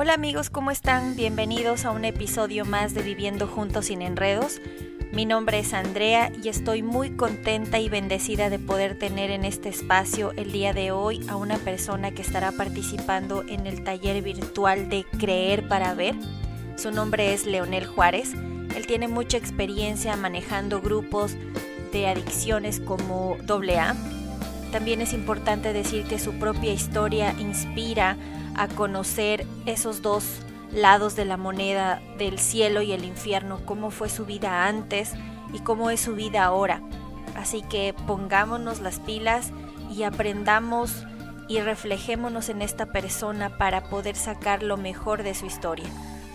Hola amigos, ¿cómo están? Bienvenidos a un episodio más de Viviendo Juntos sin Enredos. Mi nombre es Andrea y estoy muy contenta y bendecida de poder tener en este espacio el día de hoy a una persona que estará participando en el taller virtual de Creer para Ver. Su nombre es Leonel Juárez. Él tiene mucha experiencia manejando grupos de adicciones como AA. También es importante decir que su propia historia inspira a conocer esos dos lados de la moneda del cielo y el infierno, cómo fue su vida antes y cómo es su vida ahora. Así que pongámonos las pilas y aprendamos y reflejémonos en esta persona para poder sacar lo mejor de su historia.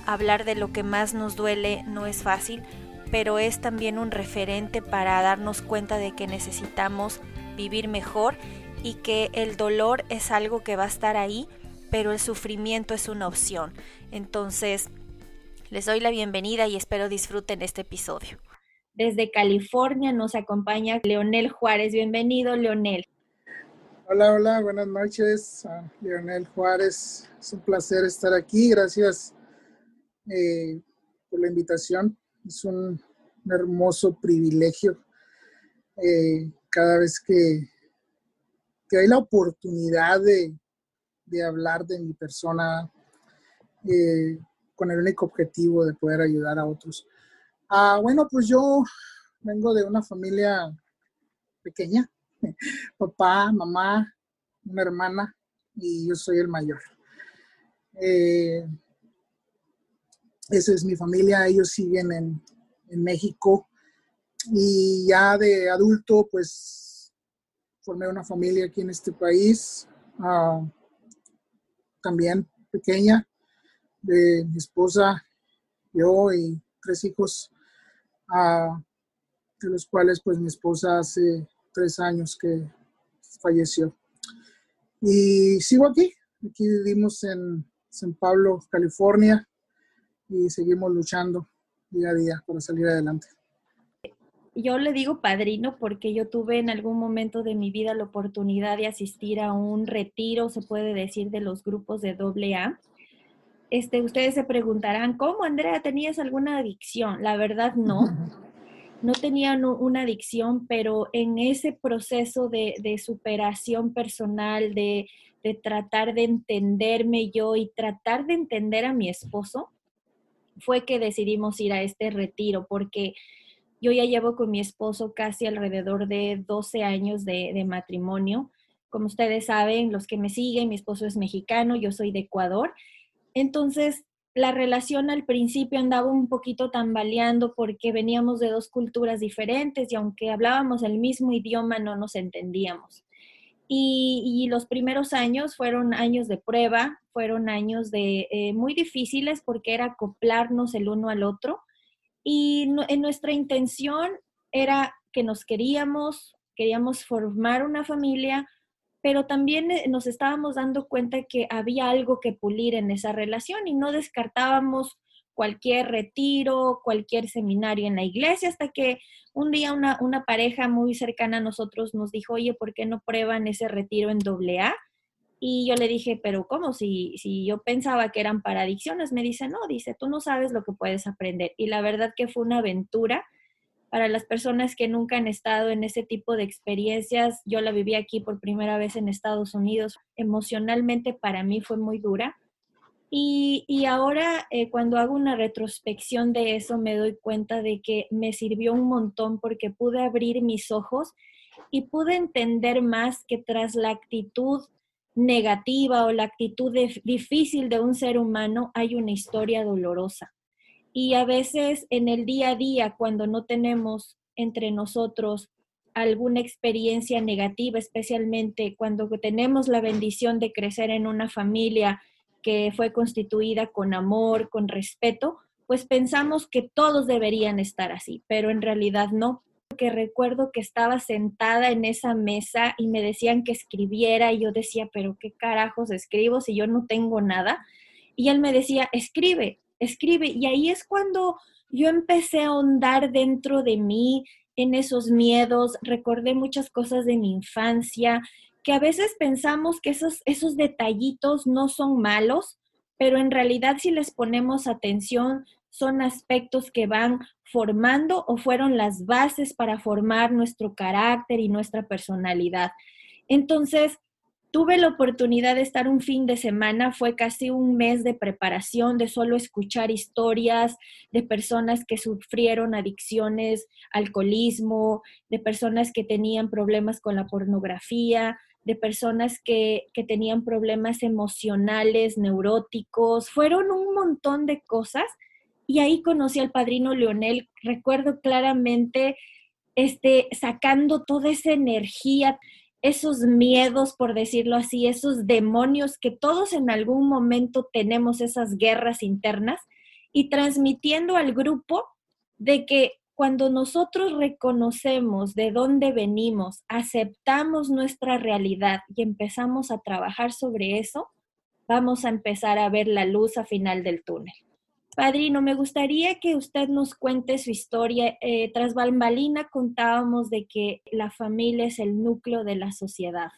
Hablar de lo que más nos duele no es fácil, pero es también un referente para darnos cuenta de que necesitamos vivir mejor y que el dolor es algo que va a estar ahí pero el sufrimiento es una opción. Entonces, les doy la bienvenida y espero disfruten este episodio. Desde California nos acompaña Leonel Juárez. Bienvenido, Leonel. Hola, hola, buenas noches. Leonel Juárez, es un placer estar aquí. Gracias eh, por la invitación. Es un, hermoso privilegio eh, cada vez que, que hay la oportunidad de, de hablar de mi persona eh, con el único objetivo de poder ayudar a otros. Ah, bueno, pues yo vengo de una familia pequeña, papá, mamá, una hermana y yo soy el mayor. Eh, esa es mi familia, ellos siguen en, en, México y ya de adulto pues formé una familia aquí en este país. Ah, también pequeña, de mi esposa, yo y tres hijos, de los cuales pues mi esposa hace tres años que falleció. Y sigo aquí, aquí vivimos en San Pablo, California, y seguimos luchando día a día para salir adelante yo le digo padrino porque yo tuve en algún momento de mi vida la oportunidad de asistir a un retiro, se puede decir, de los grupos de AA. Este, ustedes se preguntarán, ¿cómo, Andrea, tenías alguna adicción? La verdad, no. No tenía una adicción, pero en ese proceso de, superación personal, de, de tratar de entenderme yo y tratar de entender a mi esposo, fue que decidimos ir a este retiro, porque yo ya llevo con mi esposo casi alrededor de 12 años de, matrimonio. Como ustedes saben, los que me siguen, mi esposo es mexicano, yo soy de Ecuador. Entonces, la relación al principio andaba un poquito tambaleando porque veníamos de dos culturas diferentes y aunque hablábamos el mismo idioma no nos entendíamos. Y, los primeros años fueron años de prueba, fueron años de eh, muy difíciles porque era acoplarnos el uno al otro y en nuestra intención era que nos queríamos, queríamos formar una familia, pero también eh, nos estábamos dando cuenta que había algo que pulir en esa relación y no descartábamos cualquier retiro, cualquier seminario en la iglesia, hasta que un día una, una pareja muy cercana a nosotros nos dijo, oye, ¿por qué no prueban ese retiro en AA? Y yo le dije, pero ¿cómo? Si, si yo pensaba que eran para adicciones, me dice, no, dice, tú no sabes lo que puedes aprender. Y la verdad que fue una aventura para las personas que nunca han estado en ese tipo de experiencias. Yo la viví aquí por primera vez en Estados Unidos. Emocionalmente para mí fue muy dura. Y, y ahora eh, cuando hago una retrospección de eso me doy cuenta de que me sirvió un montón porque pude abrir mis ojos y pude entender más que tras la actitud negativa o la actitud difícil de un ser humano, hay una historia dolorosa. Y a veces en el día a día, cuando no tenemos entre nosotros alguna experiencia negativa, especialmente cuando tenemos la bendición de crecer en una familia que fue constituida con amor, con respeto, pues pensamos que todos deberían estar así, pero en realidad no que recuerdo que estaba sentada en esa mesa y me decían que escribiera y yo decía, pero qué carajos escribo si yo no tengo nada. Y él me decía, escribe, escribe. Y ahí es cuando yo empecé a ahondar dentro de mí en esos miedos, recordé muchas cosas de mi infancia, que a veces pensamos que esos, esos detallitos no son malos, pero en realidad si les ponemos atención, son aspectos que van formando o fueron las bases para formar nuestro carácter y nuestra personalidad. Entonces, tuve la oportunidad de estar un fin de semana, fue casi un mes de preparación, de solo escuchar historias de personas que sufrieron adicciones, alcoholismo, de personas que tenían problemas con la pornografía, de personas que, que tenían problemas emocionales, neuróticos, fueron un montón de cosas y ahí conocí al padrino Leonel, recuerdo claramente este, sacando toda esa energía, esos miedos, por decirlo así, esos demonios que todos en algún momento tenemos, esas guerras internas, y transmitiendo al grupo de que cuando nosotros reconocemos de dónde venimos, aceptamos nuestra realidad y empezamos a trabajar sobre eso, vamos a empezar a ver la luz a final del túnel. Padrino, me gustaría que usted nos cuente su historia. Eh, tras Balmalina contábamos de que la familia es el núcleo de la sociedad.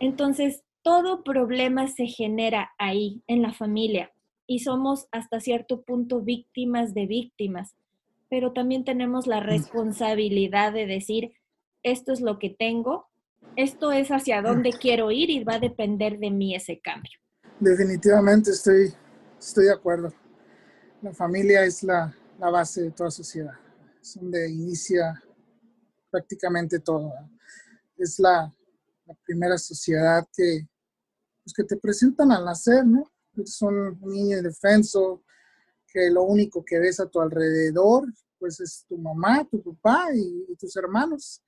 Entonces, todo problema se genera ahí, en la familia, y somos hasta cierto punto víctimas de víctimas, pero también tenemos la responsabilidad de decir, esto es lo que tengo, esto es hacia dónde quiero ir y va a depender de mí ese cambio. Definitivamente estoy, estoy de acuerdo la familia es la, base de toda sociedad. Es donde inicia prácticamente todo. Es la, primera sociedad que, pues, que te presentan al nacer, ¿no? Son un niño indefenso, que lo único que ves a tu alrededor, pues es tu mamá, tu papá y, tus hermanos.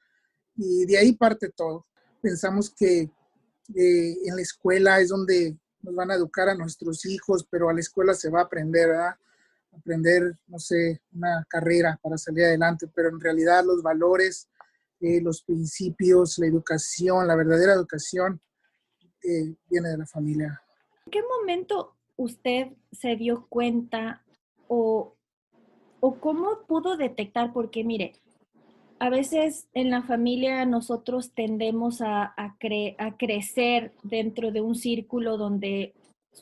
Y de ahí parte todo. Pensamos que eh, en la escuela es donde nos van a educar a nuestros hijos, pero a la escuela se va a aprender, ¿verdad? Aprender, no sé, una carrera para salir adelante, pero en realidad los valores, eh, los principios, la educación, la verdadera educación, eh, viene de la familia. ¿En qué momento usted se dio cuenta o, o cómo pudo detectar? Porque mire, a veces en la familia nosotros tendemos a, a, a crecer dentro de un círculo donde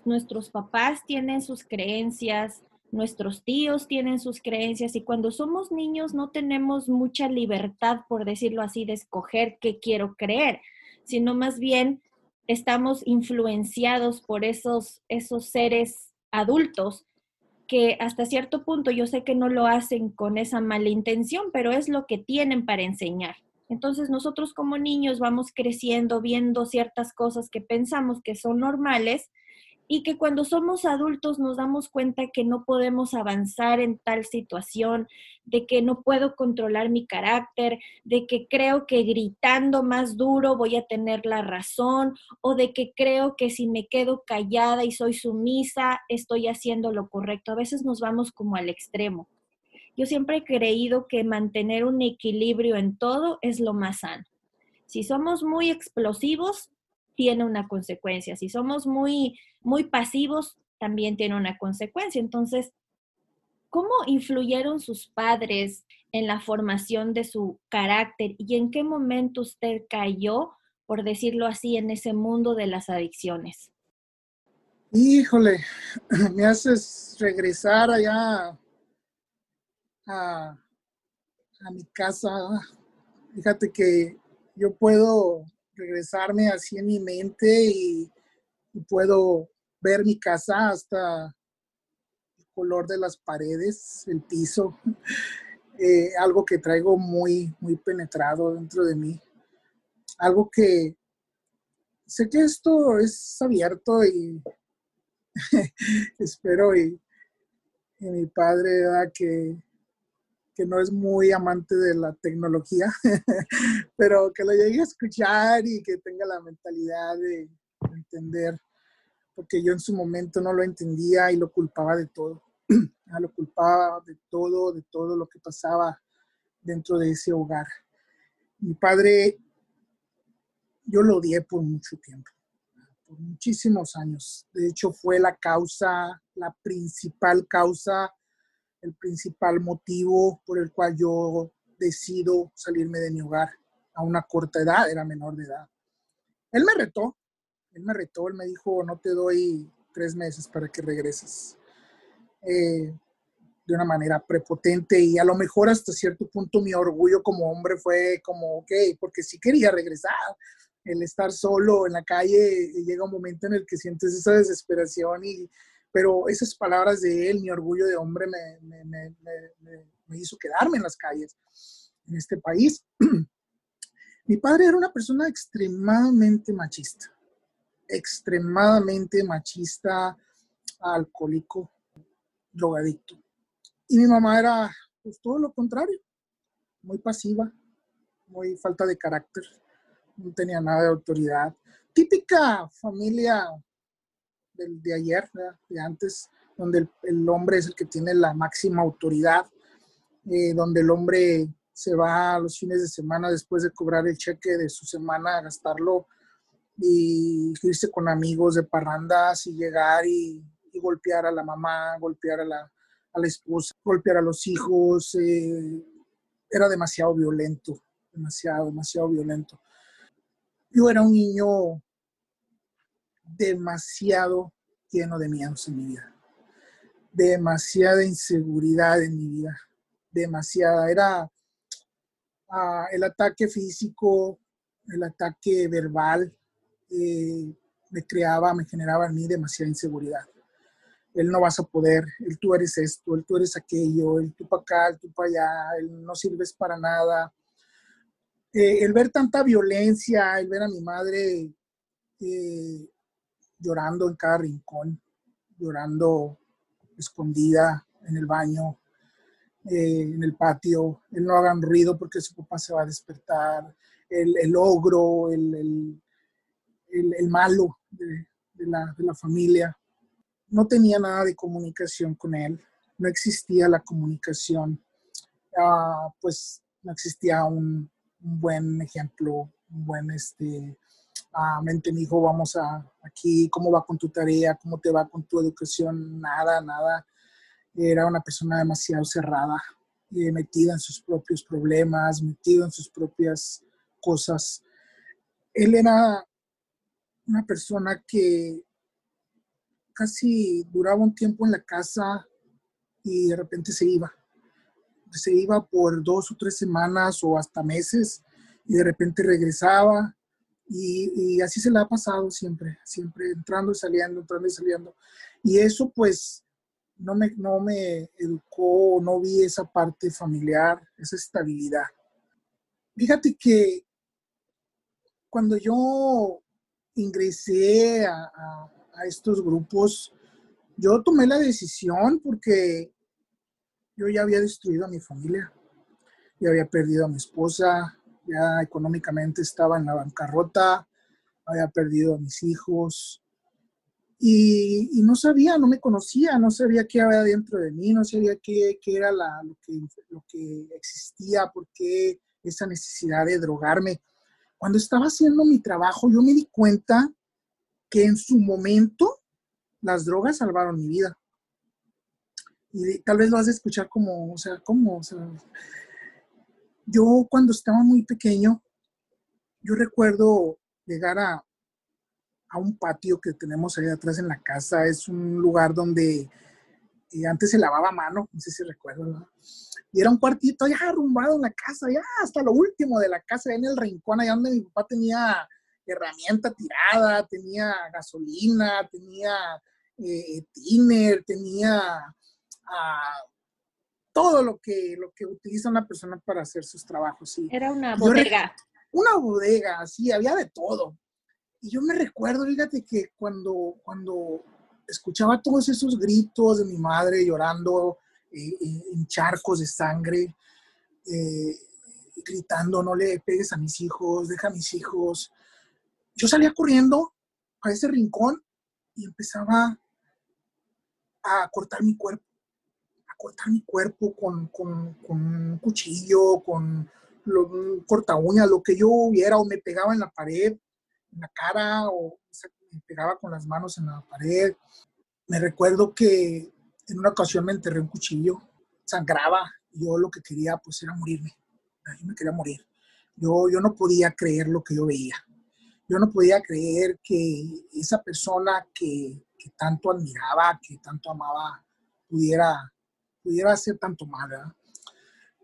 nuestros papás tienen sus creencias, nuestros tíos tienen sus creencias y cuando somos niños no tenemos mucha libertad, por decirlo así, de escoger qué quiero creer, sino más bien estamos influenciados por esos, esos seres adultos que hasta cierto punto yo sé que no lo hacen con esa mala intención, pero es lo que tienen para enseñar. Entonces nosotros como niños vamos creciendo, viendo ciertas cosas que pensamos que son normales y que cuando somos adultos nos damos cuenta que no podemos avanzar en tal situación, de que no puedo controlar mi carácter, de que creo que gritando más duro voy a tener la razón o de que creo que si me quedo callada y soy sumisa estoy haciendo lo correcto. A veces nos vamos como al extremo. Yo siempre he creído que mantener un equilibrio en todo es lo más sano. Si somos muy explosivos, tiene una consecuencia. Si somos muy, muy pasivos, también tiene una consecuencia. Entonces, ¿cómo influyeron sus padres en la formación de su carácter y en qué momento usted cayó, por decirlo así, en ese mundo de las adicciones? Híjole, me haces regresar allá a, a mi casa. Fíjate que yo puedo regresarme así en mi mente y, puedo ver mi casa hasta el color de las paredes, el piso, eh, algo que traigo muy, muy penetrado dentro de mí, algo que sé que esto es abierto y espero y, mi padre que que no es muy amante de la tecnología, pero que lo llegue a escuchar y que tenga la mentalidad de entender, porque yo en su momento no lo entendía y lo culpaba de todo. lo culpaba de todo, de todo lo que pasaba dentro de ese hogar. Mi padre, yo lo odié por mucho tiempo, por muchísimos años. De hecho, fue la causa, la principal causa el principal motivo por el cual yo decido salirme de mi hogar a una corta edad, era menor de edad. Él me retó, él me retó, él me dijo, no te doy tres meses para que regreses. Eh, de una manera prepotente y a lo mejor hasta cierto punto mi orgullo como hombre fue como, ok, porque sí quería regresar. El estar solo en la calle llega un momento en el que sientes esa desesperación y, pero esas palabras de él, mi orgullo de hombre me, me, hizo quedarme en las calles en este país. mi padre era una persona extremadamente machista, extremadamente machista, alcohólico, drogadicto. Y mi mamá era pues, todo lo contrario, muy pasiva, muy falta de carácter, no tenía nada de autoridad. Típica familia de ayer, de antes, donde el, hombre es el que tiene la máxima autoridad, eh, donde el hombre se va a los fines de semana después de cobrar el cheque de su semana a gastarlo y irse con amigos de parrandas y llegar y golpear a la mamá, golpear a la, a la esposa, golpear a los hijos, eh, era demasiado violento, demasiado, demasiado violento. Yo era un niño demasiado lleno de miedos en mi vida, demasiada inseguridad en mi vida, demasiada. Era ah, el ataque físico, el ataque verbal, eh, me creaba, me generaba en mí demasiada inseguridad él no vas a poder, él tú eres esto, él tú eres aquello, él tú para acá, él tú para allá, él no sirves para nada. Eh, el ver tanta violencia, el ver a mi madre eh, llorando en cada rincón, llorando escondida en el baño, eh, en el patio, él no hagan ruido porque su papá se va a despertar, el, el ogro, el, el, malo de, la, de la familia. No tenía nada de comunicación con él, no existía la comunicación, ah, pues no existía un, buen ejemplo, un buen, este, ah, mente, mi hijo, vamos a aquí, ¿cómo va con tu tarea? ¿Cómo te va con tu educación? Nada, nada. Era una persona demasiado cerrada, y metida en sus propios problemas, metido en sus propias cosas. Él era una persona que casi duraba un tiempo en la casa y de repente se iba. Se iba por dos o tres semanas o hasta meses y de repente regresaba y, así se le ha pasado siempre, siempre entrando y saliendo, entrando y saliendo. Y eso pues no me, no me educó, no vi esa parte familiar, esa estabilidad. Fíjate que cuando yo ingresé a a estos grupos, yo tomé la decisión porque yo ya había destruido a mi familia, ya había perdido a mi esposa, ya económicamente estaba en la bancarrota, había perdido a mis hijos y, no sabía, no me conocía, no sabía qué había dentro de mí, no sabía qué, era lo, que, lo que existía, por qué esa necesidad de drogarme. Cuando estaba haciendo mi trabajo, yo me di cuenta que en su momento las drogas salvaron mi vida. Y tal vez lo vas a escuchar como, o sea, ¿cómo? O sea, yo cuando estaba muy pequeño, yo recuerdo llegar a, a un patio que tenemos ahí atrás en la casa. Es un lugar donde eh, antes se lavaba mano, no sé si recuerdo, Y era un cuartito ya arrumbado en la casa, ya hasta lo último de la casa, en el rincón, allá donde mi papá tenía herramienta tirada, tenía gasolina, tenía eh, tenía ah, todo lo que, lo que utiliza una persona para hacer sus trabajos. Sí. Era una bodega. una bodega, sí, había de todo. Y yo me recuerdo, fíjate que cuando, cuando escuchaba todos esos gritos de mi madre llorando eh, eh, en charcos de sangre, gritando, no le pegues a mis hijos, deja a mis hijos, yo salía corriendo a ese rincón y empezaba a cortar mi cuerpo, cortar mi cuerpo con, un cuchillo, con un corta uña, lo que yo hubiera, o me pegaba en la pared, en la cara, o, me pegaba con las manos en la pared. Me recuerdo que en una ocasión me enterré un cuchillo, sangraba, yo lo que quería pues era morirme, yo me quería morir. Yo, yo no podía creer lo que yo veía yo no podía creer que esa persona que tanto admiraba, que tanto amaba, pudiera, pudiera hacer tanto mal.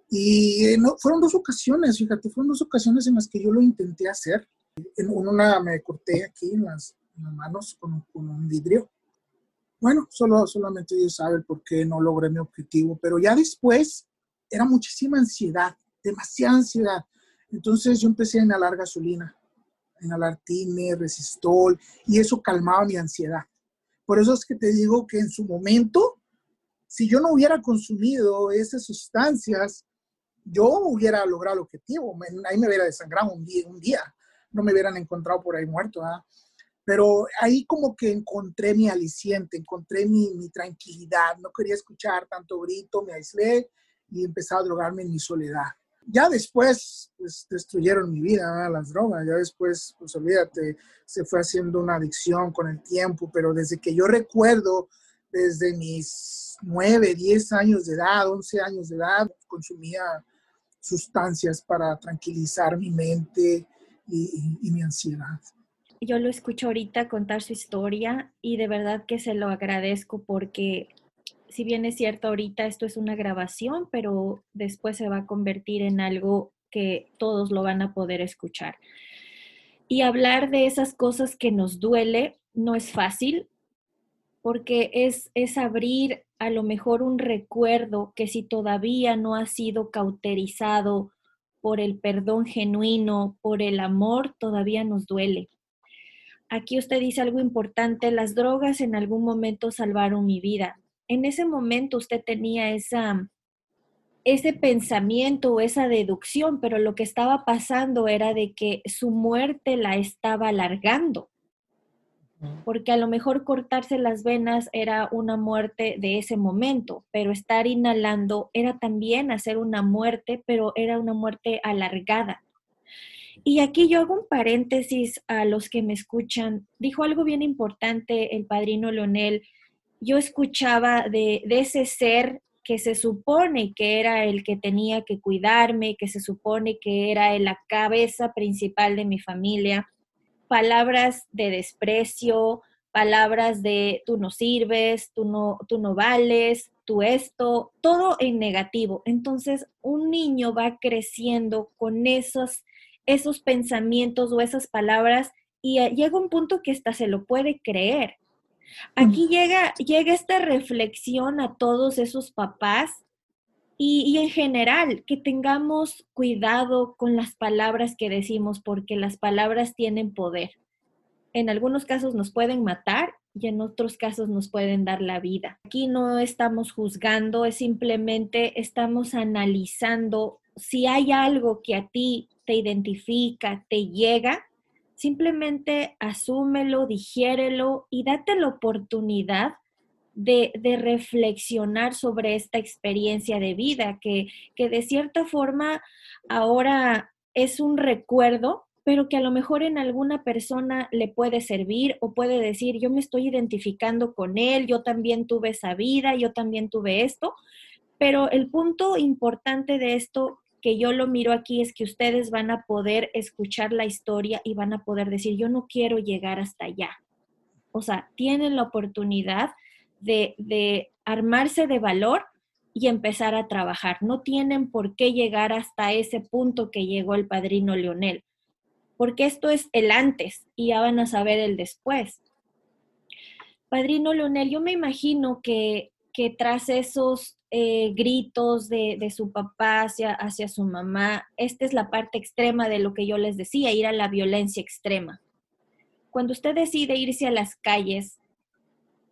Y eh, no, fueron dos ocasiones, fíjate, fueron dos ocasiones en las que yo lo intenté hacer. En una me corté aquí en las, manos con, con, un vidrio. Bueno, solo, solamente Dios sabe por qué no logré mi objetivo, pero ya después era muchísima ansiedad, demasiada ansiedad. Entonces yo empecé a inhalar gasolina, a inhalar tine, resistol, y eso calmaba mi ansiedad. Por eso es que te digo que en su momento, si yo no hubiera consumido esas sustancias, yo hubiera logrado el objetivo. Ahí me hubiera desangrado un día, un día. no me hubieran encontrado por ahí muerto. Pero ahí como que encontré mi aliciente, encontré mi, mi, tranquilidad. No quería escuchar tanto grito, me aislé y empecé a drogarme en mi soledad. Ya después, pues destruyeron mi vida, las drogas. Ya después, pues olvídate, se fue haciendo una adicción con el tiempo. Pero desde que yo recuerdo, desde mis 9, 10 años de edad, 11 años de edad, consumía sustancias para tranquilizar mi mente y, y mi ansiedad yo lo escucho ahorita contar su historia y de verdad que se lo agradezco porque si bien es cierto, ahorita esto es una grabación, pero después se va a convertir en algo que todos lo van a poder escuchar. Y hablar de esas cosas que nos duele no es fácil, porque es, es abrir a lo mejor un recuerdo que si todavía no ha sido cauterizado por el perdón genuino, por el amor, todavía nos duele. Aquí usted dice algo importante, las drogas en algún momento salvaron mi vida en ese momento usted tenía esa, ese pensamiento o esa deducción, pero lo que estaba pasando era de que su muerte la estaba alargando, porque a lo mejor cortarse las venas era una muerte de ese momento, pero estar inhalando era también hacer una muerte, pero era una muerte alargada. Y aquí yo hago un paréntesis a los que me escuchan. Dijo algo bien importante el padrino Leonel yo escuchaba de, ese ser que se supone que era el que tenía que cuidarme, que se supone que era la cabeza principal de mi familia, palabras de desprecio, palabras de tú no sirves, tú no, tú no vales, tú esto, todo en negativo. Entonces, un niño va creciendo con esos, esos pensamientos o esas palabras y llega un punto que hasta se lo puede creer. Aquí llega, llega esta reflexión a todos esos papás y, en general que tengamos cuidado con las palabras que decimos porque las palabras tienen poder. En algunos casos nos pueden matar y en otros casos nos pueden dar la vida. Aquí no estamos juzgando, es simplemente estamos analizando si hay algo que a ti te identifica, te llega, simplemente asúmelo, digiérelo y date la oportunidad de, reflexionar sobre esta experiencia de vida, que, que de cierta forma ahora es un recuerdo, pero que a lo mejor en alguna persona le puede servir o puede decir, yo me estoy identificando con él, yo también tuve esa vida, yo también tuve esto, pero el punto importante de esto que yo lo miro aquí es que ustedes van a poder escuchar la historia y van a poder decir, yo no quiero llegar hasta allá. O sea, tienen la oportunidad de, de armarse de valor y empezar a trabajar. No tienen por qué llegar hasta ese punto que llegó el padrino Leonel, porque esto es el antes y ya van a saber el después. Padrino Leonel, yo me imagino que, que tras esos eh, gritos de, su papá hacia, hacia su mamá. Esta es la parte extrema de lo que yo les decía, ir a la violencia extrema. Cuando usted decide irse a las calles,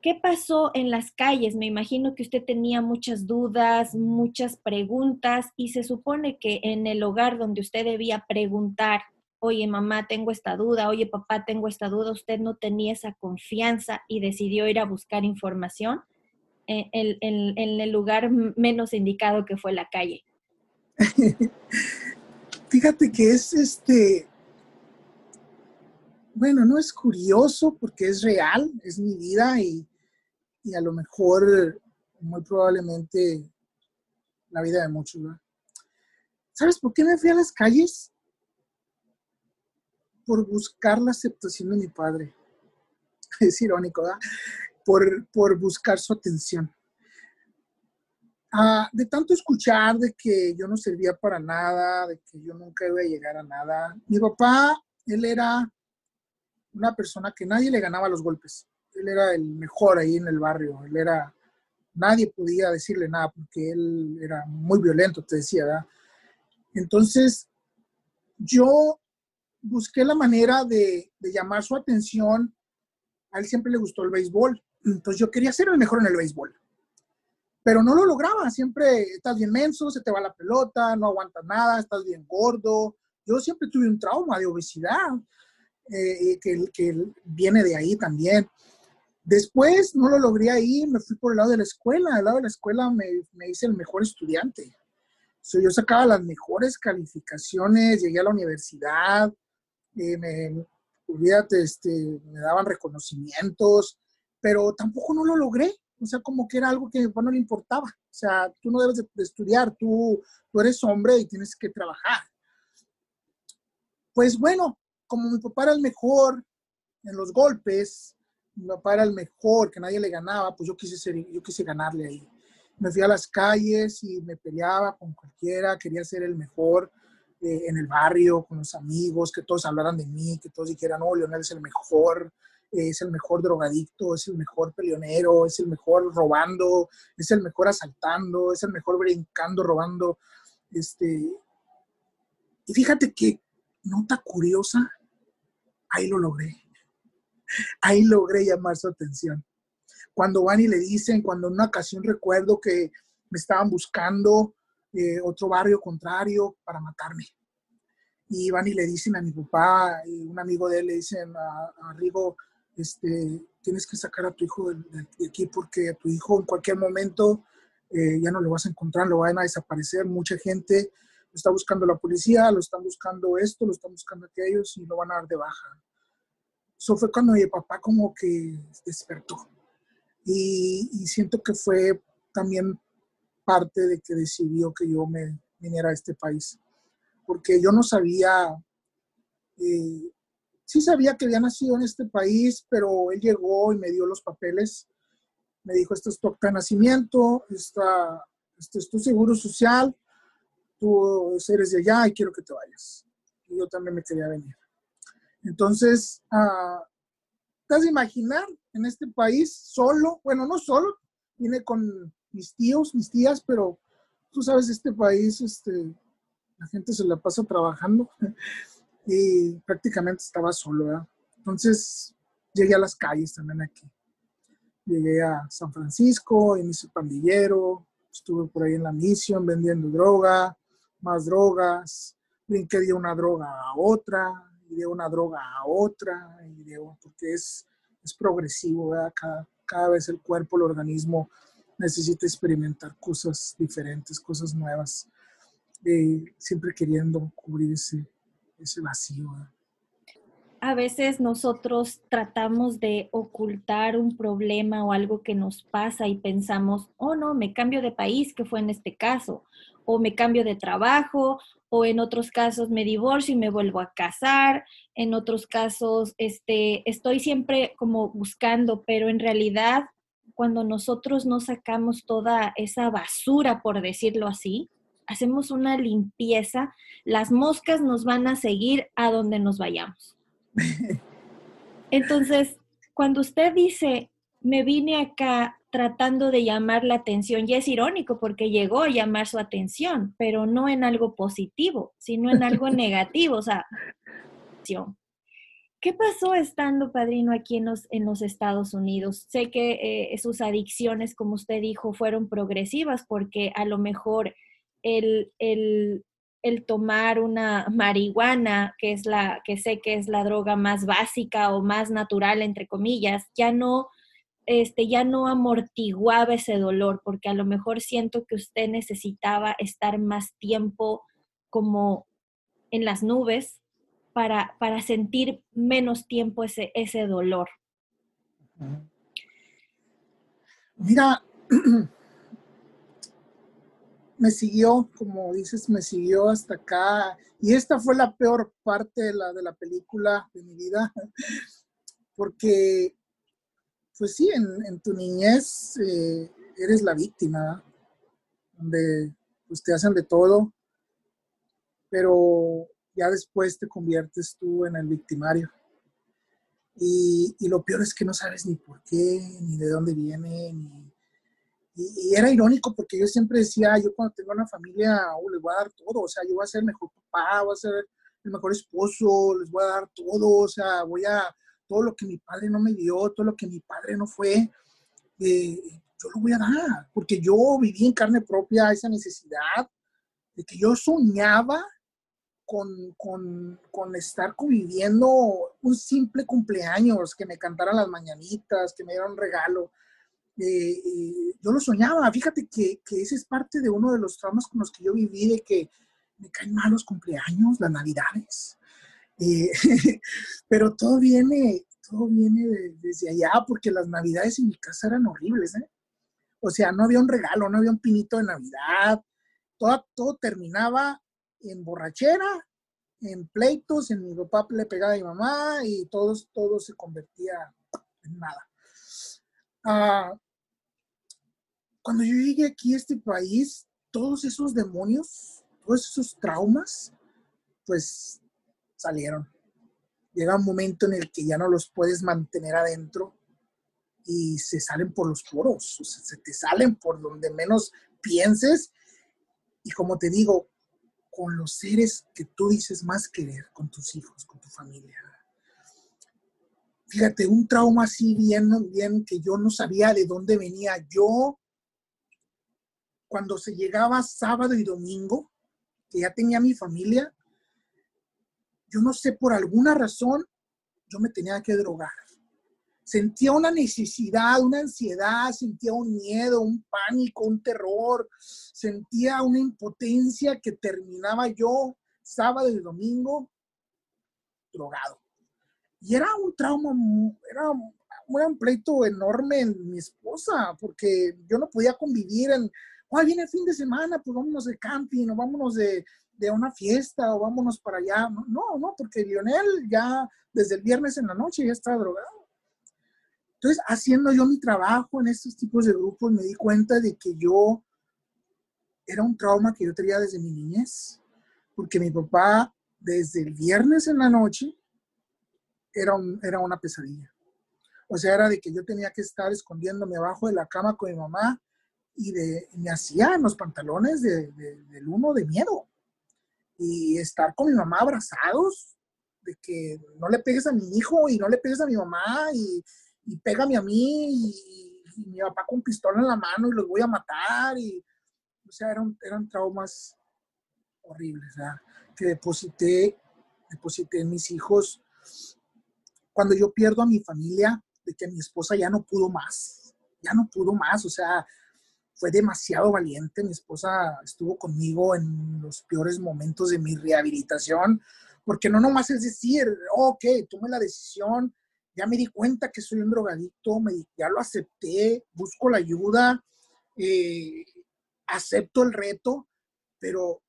¿qué pasó en las calles? Me imagino que usted tenía muchas dudas, muchas preguntas y se supone que en el hogar donde usted debía preguntar, oye mamá, tengo esta duda, oye papá, tengo esta duda, usted no tenía esa confianza y decidió ir a buscar información en, el lugar menos indicado que fue la calle. Fíjate que es este, bueno, no es curioso porque es real, es mi vida y, a lo mejor, muy probablemente, la vida de muchos. ¿Sabes por qué me fui a las calles? Por buscar la aceptación de mi padre. Es irónico, ¿verdad? por, por buscar su atención. Ah, de tanto escuchar de que yo no servía para nada, de que yo nunca iba a llegar a nada. Mi papá, él era una persona que nadie le ganaba los golpes. Él era el mejor ahí en el barrio. Él era, nadie podía decirle nada porque él era muy violento, te decía, ¿verdad? Entonces, yo busqué la manera de, de llamar su atención. A él siempre le gustó el béisbol. Entonces, yo quería ser el mejor en el béisbol pero no lo lograba. Siempre estás bien menso, se te va la pelota, no aguantas nada, estás bien gordo. Yo siempre tuve un trauma de obesidad, eh, que, que, viene de ahí también. Después no lo logré ahí, me fui por el lado de la escuela. Al lado de la escuela me, me hice el mejor estudiante. yo sacaba las mejores calificaciones, llegué a la universidad, eh, me, olvídate, este, me daban reconocimientos, pero tampoco no lo logré o sea, como que era algo que no le importaba. O sea, tú no debes de, estudiar, tú, tú eres hombre y tienes que trabajar. Pues bueno, como mi papá era el mejor en los golpes, mi papá era el mejor, que nadie le ganaba, pues yo quise, ser, yo quise ganarle ahí. Me fui a las calles y me peleaba con cualquiera, quería ser el mejor eh, en el barrio, con los amigos, que todos hablaran de mí, que todos dijeran, no, Leonel es el mejor, es el mejor drogadicto, es el mejor peleonero, es el mejor robando, es el mejor asaltando, es el mejor brincando, robando. Este, y fíjate que, nota curiosa, ahí lo logré. Ahí logré llamar su atención. Cuando van y le dicen, cuando en una ocasión recuerdo que me estaban buscando eh, otro barrio contrario para matarme. Y van y le dicen a mi papá y un amigo de él le dicen a, a Rigo, este, tienes que sacar a tu hijo de, aquí porque a tu hijo en cualquier momento eh, ya no lo vas a encontrar, lo van a desaparecer. Mucha gente lo está buscando la policía, lo están buscando esto, lo están buscando aquellos y lo van a dar de baja. Eso fue cuando mi papá como que despertó. Y, y siento que fue también parte de que decidió que yo me viniera a este país. Porque yo no sabía eh, sí sabía que había nacido en este país, pero él llegó y me dio los papeles. Me dijo, esto es tu acta de nacimiento, esta, este es tu seguro social, tú eres de allá y quiero que te vayas. Y yo también me quería venir. Entonces, uh, ¿te has imaginar en este país solo? Bueno, no solo, vine con mis tíos, mis tías, pero tú sabes, este país, este, la gente se la pasa trabajando. y prácticamente estaba solo. Entonces llegué a las calles también aquí. Llegué a San Francisco y me hice pandillero, estuve por ahí en la misión vendiendo droga, más drogas, brinqué de una droga a otra, y de una droga a otra, porque es, es progresivo, Cada, cada vez el cuerpo, el organismo necesita experimentar cosas diferentes, cosas nuevas, eh, siempre queriendo cubrir ese, ese vacío. A veces nosotros tratamos de ocultar un problema o algo que nos pasa y pensamos, oh no, me cambio de país, que fue en este caso, o me cambio de trabajo, o en otros casos me divorcio y me vuelvo a casar, en otros casos este, estoy siempre como buscando, pero en realidad cuando nosotros no sacamos toda esa basura, por decirlo así, hacemos una limpieza, las moscas nos van a seguir a donde nos vayamos. Entonces, cuando usted dice, me vine acá tratando de llamar la atención, y es irónico porque llegó a llamar su atención, pero no en algo positivo, sino en algo negativo, o sea, ¿Qué pasó estando padrino aquí en los, en los Estados Unidos? Sé que eh, sus adicciones, como usted dijo, fueron progresivas porque a lo mejor el, tomar una marihuana, que es la, que sé que es la droga más básica o más natural, entre comillas, ya no, este, ya no amortiguaba ese dolor, porque a lo mejor siento que usted necesitaba estar más tiempo como en las nubes para, para sentir menos tiempo ese, ese dolor. Mira, me siguió, como dices, me siguió hasta acá. Y esta fue la peor parte de la, de la película de mi vida, porque pues sí, en, tu niñez eh, eres la víctima, donde pues te hacen de todo, pero ya después te conviertes tú en el victimario. Y, lo peor es que no sabes ni por qué, ni de dónde viene, y, era irónico porque yo siempre decía, yo cuando tengo una familia, oh, les voy a dar todo, o sea, yo voy a ser el mejor papá, voy a ser el mejor esposo, les voy a dar todo, o sea, voy a, todo lo que mi padre no me dio, todo lo que mi padre no fue, eh, yo lo voy a dar, porque yo viví en carne propia esa necesidad de que yo soñaba con, con, con, estar conviviendo un simple cumpleaños, que me cantaran las mañanitas, que me dieran un regalo. Eh, eh, yo lo soñaba. Fíjate que, ese es parte de uno de los traumas con los que yo viví, de que me caen mal los cumpleaños, las navidades. Eh, pero todo viene, todo viene desde allá, porque las navidades en mi casa eran horribles. O sea, no había un regalo, no había un pinito de Navidad. Todo, todo terminaba en borrachera, en pleitos, en mi papá le pegaba a mi mamá y todo, todo se convertía en nada. Ah, cuando yo llegué aquí a este país, todos esos demonios, todos esos traumas, pues salieron. Llega un momento en el que ya no los puedes mantener adentro y se salen por los poros, o sea, se te salen por donde menos pienses. Y como te digo, con los seres que tú dices más querer, con tus hijos, con tu familia. Fíjate, un trauma así bien, bien que yo no sabía de dónde venía. Yo, cuando se llegaba sábado y domingo, que ya tenía mi familia, yo no sé, por alguna razón, yo me tenía que drogar sentía una necesidad, una ansiedad, sentía un miedo, un pánico, un terror, sentía una impotencia que terminaba yo sábado y domingo drogado. Y era un trauma, era un, pleito enorme en mi esposa, porque yo no podía convivir en, ay, viene el fin de semana, pues vámonos de camping, o vámonos de, de una fiesta, o vámonos para allá. No, no, porque Lionel ya desde el viernes en la noche ya estaba drogado. Entonces, haciendo yo mi trabajo en estos tipos de grupos, me di cuenta de que yo era un trauma que yo tenía desde mi niñez, porque mi papá desde el viernes en la noche era, era una pesadilla. O sea, era de que yo tenía que estar escondiéndome abajo de la cama con mi mamá y de, me hacía los pantalones de, del uno de miedo. Y estar con mi mamá abrazados, de que no le pegues a mi hijo y no le pegues a mi mamá y, y pégame a mí y, mi papá con pistola en la mano y los voy a matar y o sea eran, eran traumas horribles que deposité deposité en mis hijos cuando yo pierdo a mi familia de que mi esposa ya no pudo más ya no pudo más o sea fue demasiado valiente mi esposa estuvo conmigo en los peores momentos de mi rehabilitación porque no nomás es decir, ok, tome la decisión, ya me di cuenta que soy un drogadicto, ya lo acepté, busco la ayuda, eh, acepto el reto, pero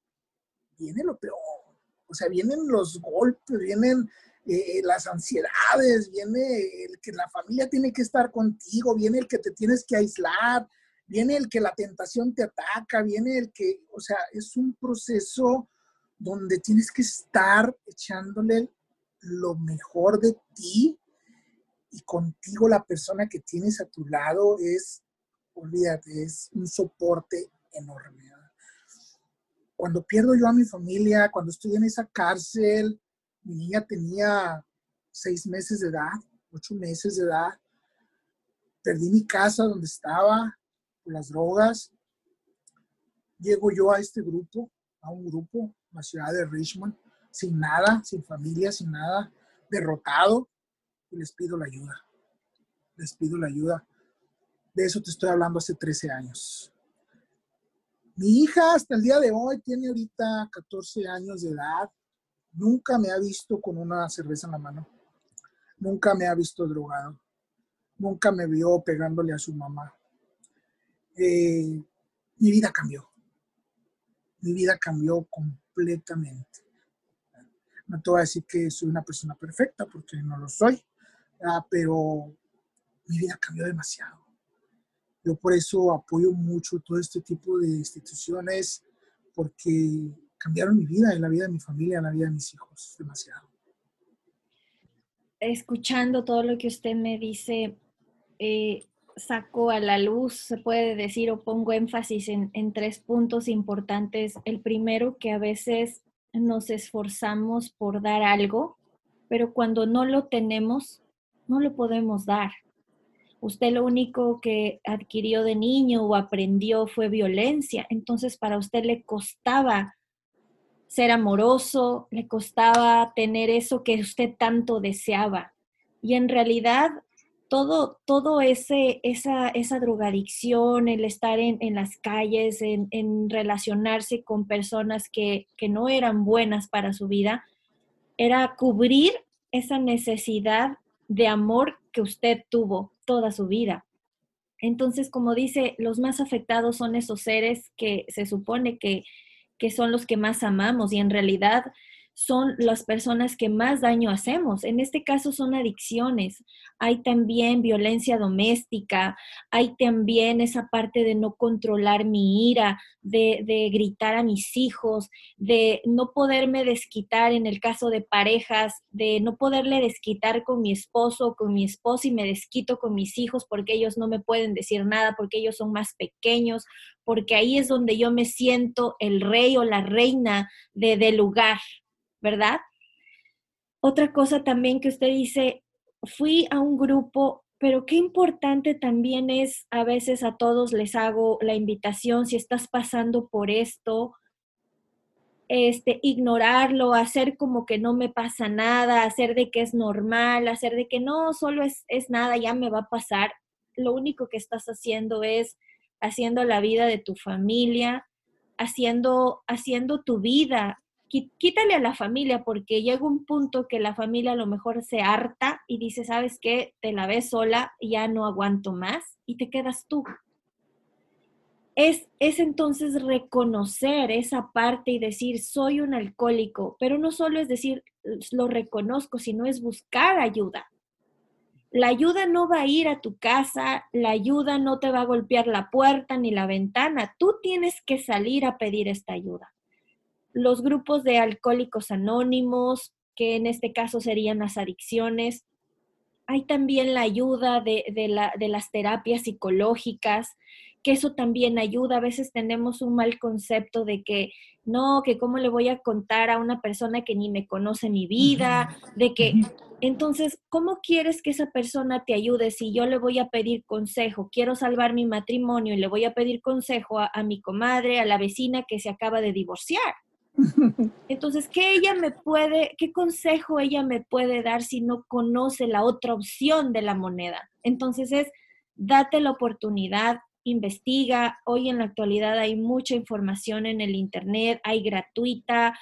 viene lo peor. O sea, vienen los golpes, vienen eh, las ansiedades, viene el que la familia tiene que estar contigo, viene el que te tienes que aislar, viene el que la tentación te ataca, viene el que, o sea, es un proceso donde tienes que estar echándole lo mejor de ti y contigo la persona que tienes a tu lado es, olvídate, es un soporte enorme. Cuando pierdo yo a mi familia, cuando estoy en esa cárcel, mi niña tenía seis meses de edad, ocho meses de edad, perdí mi casa donde estaba las drogas, llego yo a este grupo, a un grupo, la ciudad de Richmond, sin nada, sin familia, sin nada, derrotado, les pido la ayuda. Les pido la ayuda. De eso te estoy hablando hace 13 años. Mi hija hasta el día de hoy tiene ahorita 14 años de edad. Nunca me ha visto con una cerveza en la mano. Nunca me ha visto drogado. Nunca me vio pegándole a su mamá. Eh, mi vida cambió. Mi vida cambió completamente. No te voy a decir que soy una persona perfecta porque no lo soy. Ah, pero mi vida cambió demasiado. Yo por eso apoyo mucho todo este tipo de instituciones porque cambiaron mi vida y la vida de mi familia, la vida de mis hijos, demasiado. Escuchando todo lo que usted me dice, eh, saco a la luz, se puede decir, o pongo énfasis en, en tres puntos importantes. El primero, que a veces nos esforzamos por dar algo, pero cuando no lo tenemos, no lo podemos dar. Usted lo único que adquirió de niño o aprendió fue violencia, entonces para usted le costaba ser amoroso, le costaba tener eso que usted tanto deseaba. Y en realidad todo, todo ese, esa, esa drogadicción, el estar en, las calles, en, relacionarse con personas que, que no eran buenas para su vida, era cubrir esa necesidad de amor que usted tuvo toda su vida. Entonces, como dice, los más afectados son esos seres que se supone que, que son los que más amamos y en realidad son las personas que más daño hacemos. En este caso son adicciones. Hay también violencia doméstica, hay también esa parte de no controlar mi ira, de, de, gritar a mis hijos, de no poderme desquitar en el caso de parejas, de no poderle desquitar con mi esposo con mi esposa y me desquito con mis hijos porque ellos no me pueden decir nada, porque ellos son más pequeños, porque ahí es donde yo me siento el rey o la reina de, del lugar. ¿Verdad? Otra cosa también que usted dice, fui a un grupo, pero qué importante también es, a veces a todos les hago la invitación, si estás pasando por esto, este, ignorarlo, hacer como que no me pasa nada, hacer de que es normal, hacer de que no, solo es, es nada, ya me va a pasar. Lo único que estás haciendo es haciendo la vida de tu familia, haciendo, haciendo tu vida, quítale a la familia porque llega un punto que la familia a lo mejor se harta y dice, ¿sabes qué? Te la ves sola, ya no aguanto más y te quedas tú. Es, es entonces reconocer esa parte y decir, soy un alcohólico, pero no solo es decir, lo reconozco, sino es buscar ayuda. La ayuda no va a ir a tu casa, la ayuda no te va a golpear la puerta ni la ventana, tú tienes que salir a pedir esta ayuda los grupos de alcohólicos anónimos, que en este caso serían las adicciones. Hay también la ayuda de, las terapias psicológicas, que eso también ayuda. A veces tenemos un mal concepto de que no, que cómo le voy a contar a una persona que ni me conoce mi vida, de que entonces, ¿cómo quieres que esa persona te ayude si yo le voy a pedir consejo? Quiero salvar mi matrimonio y le voy a pedir consejo a mi comadre, a la vecina que se acaba de divorciar. Entonces, ¿qué ella me puede, qué consejo ella me puede dar si no conoce la otra opción de la moneda? Entonces es, date la oportunidad, investiga. Hoy en la actualidad hay mucha información en el Internet, hay gratuita.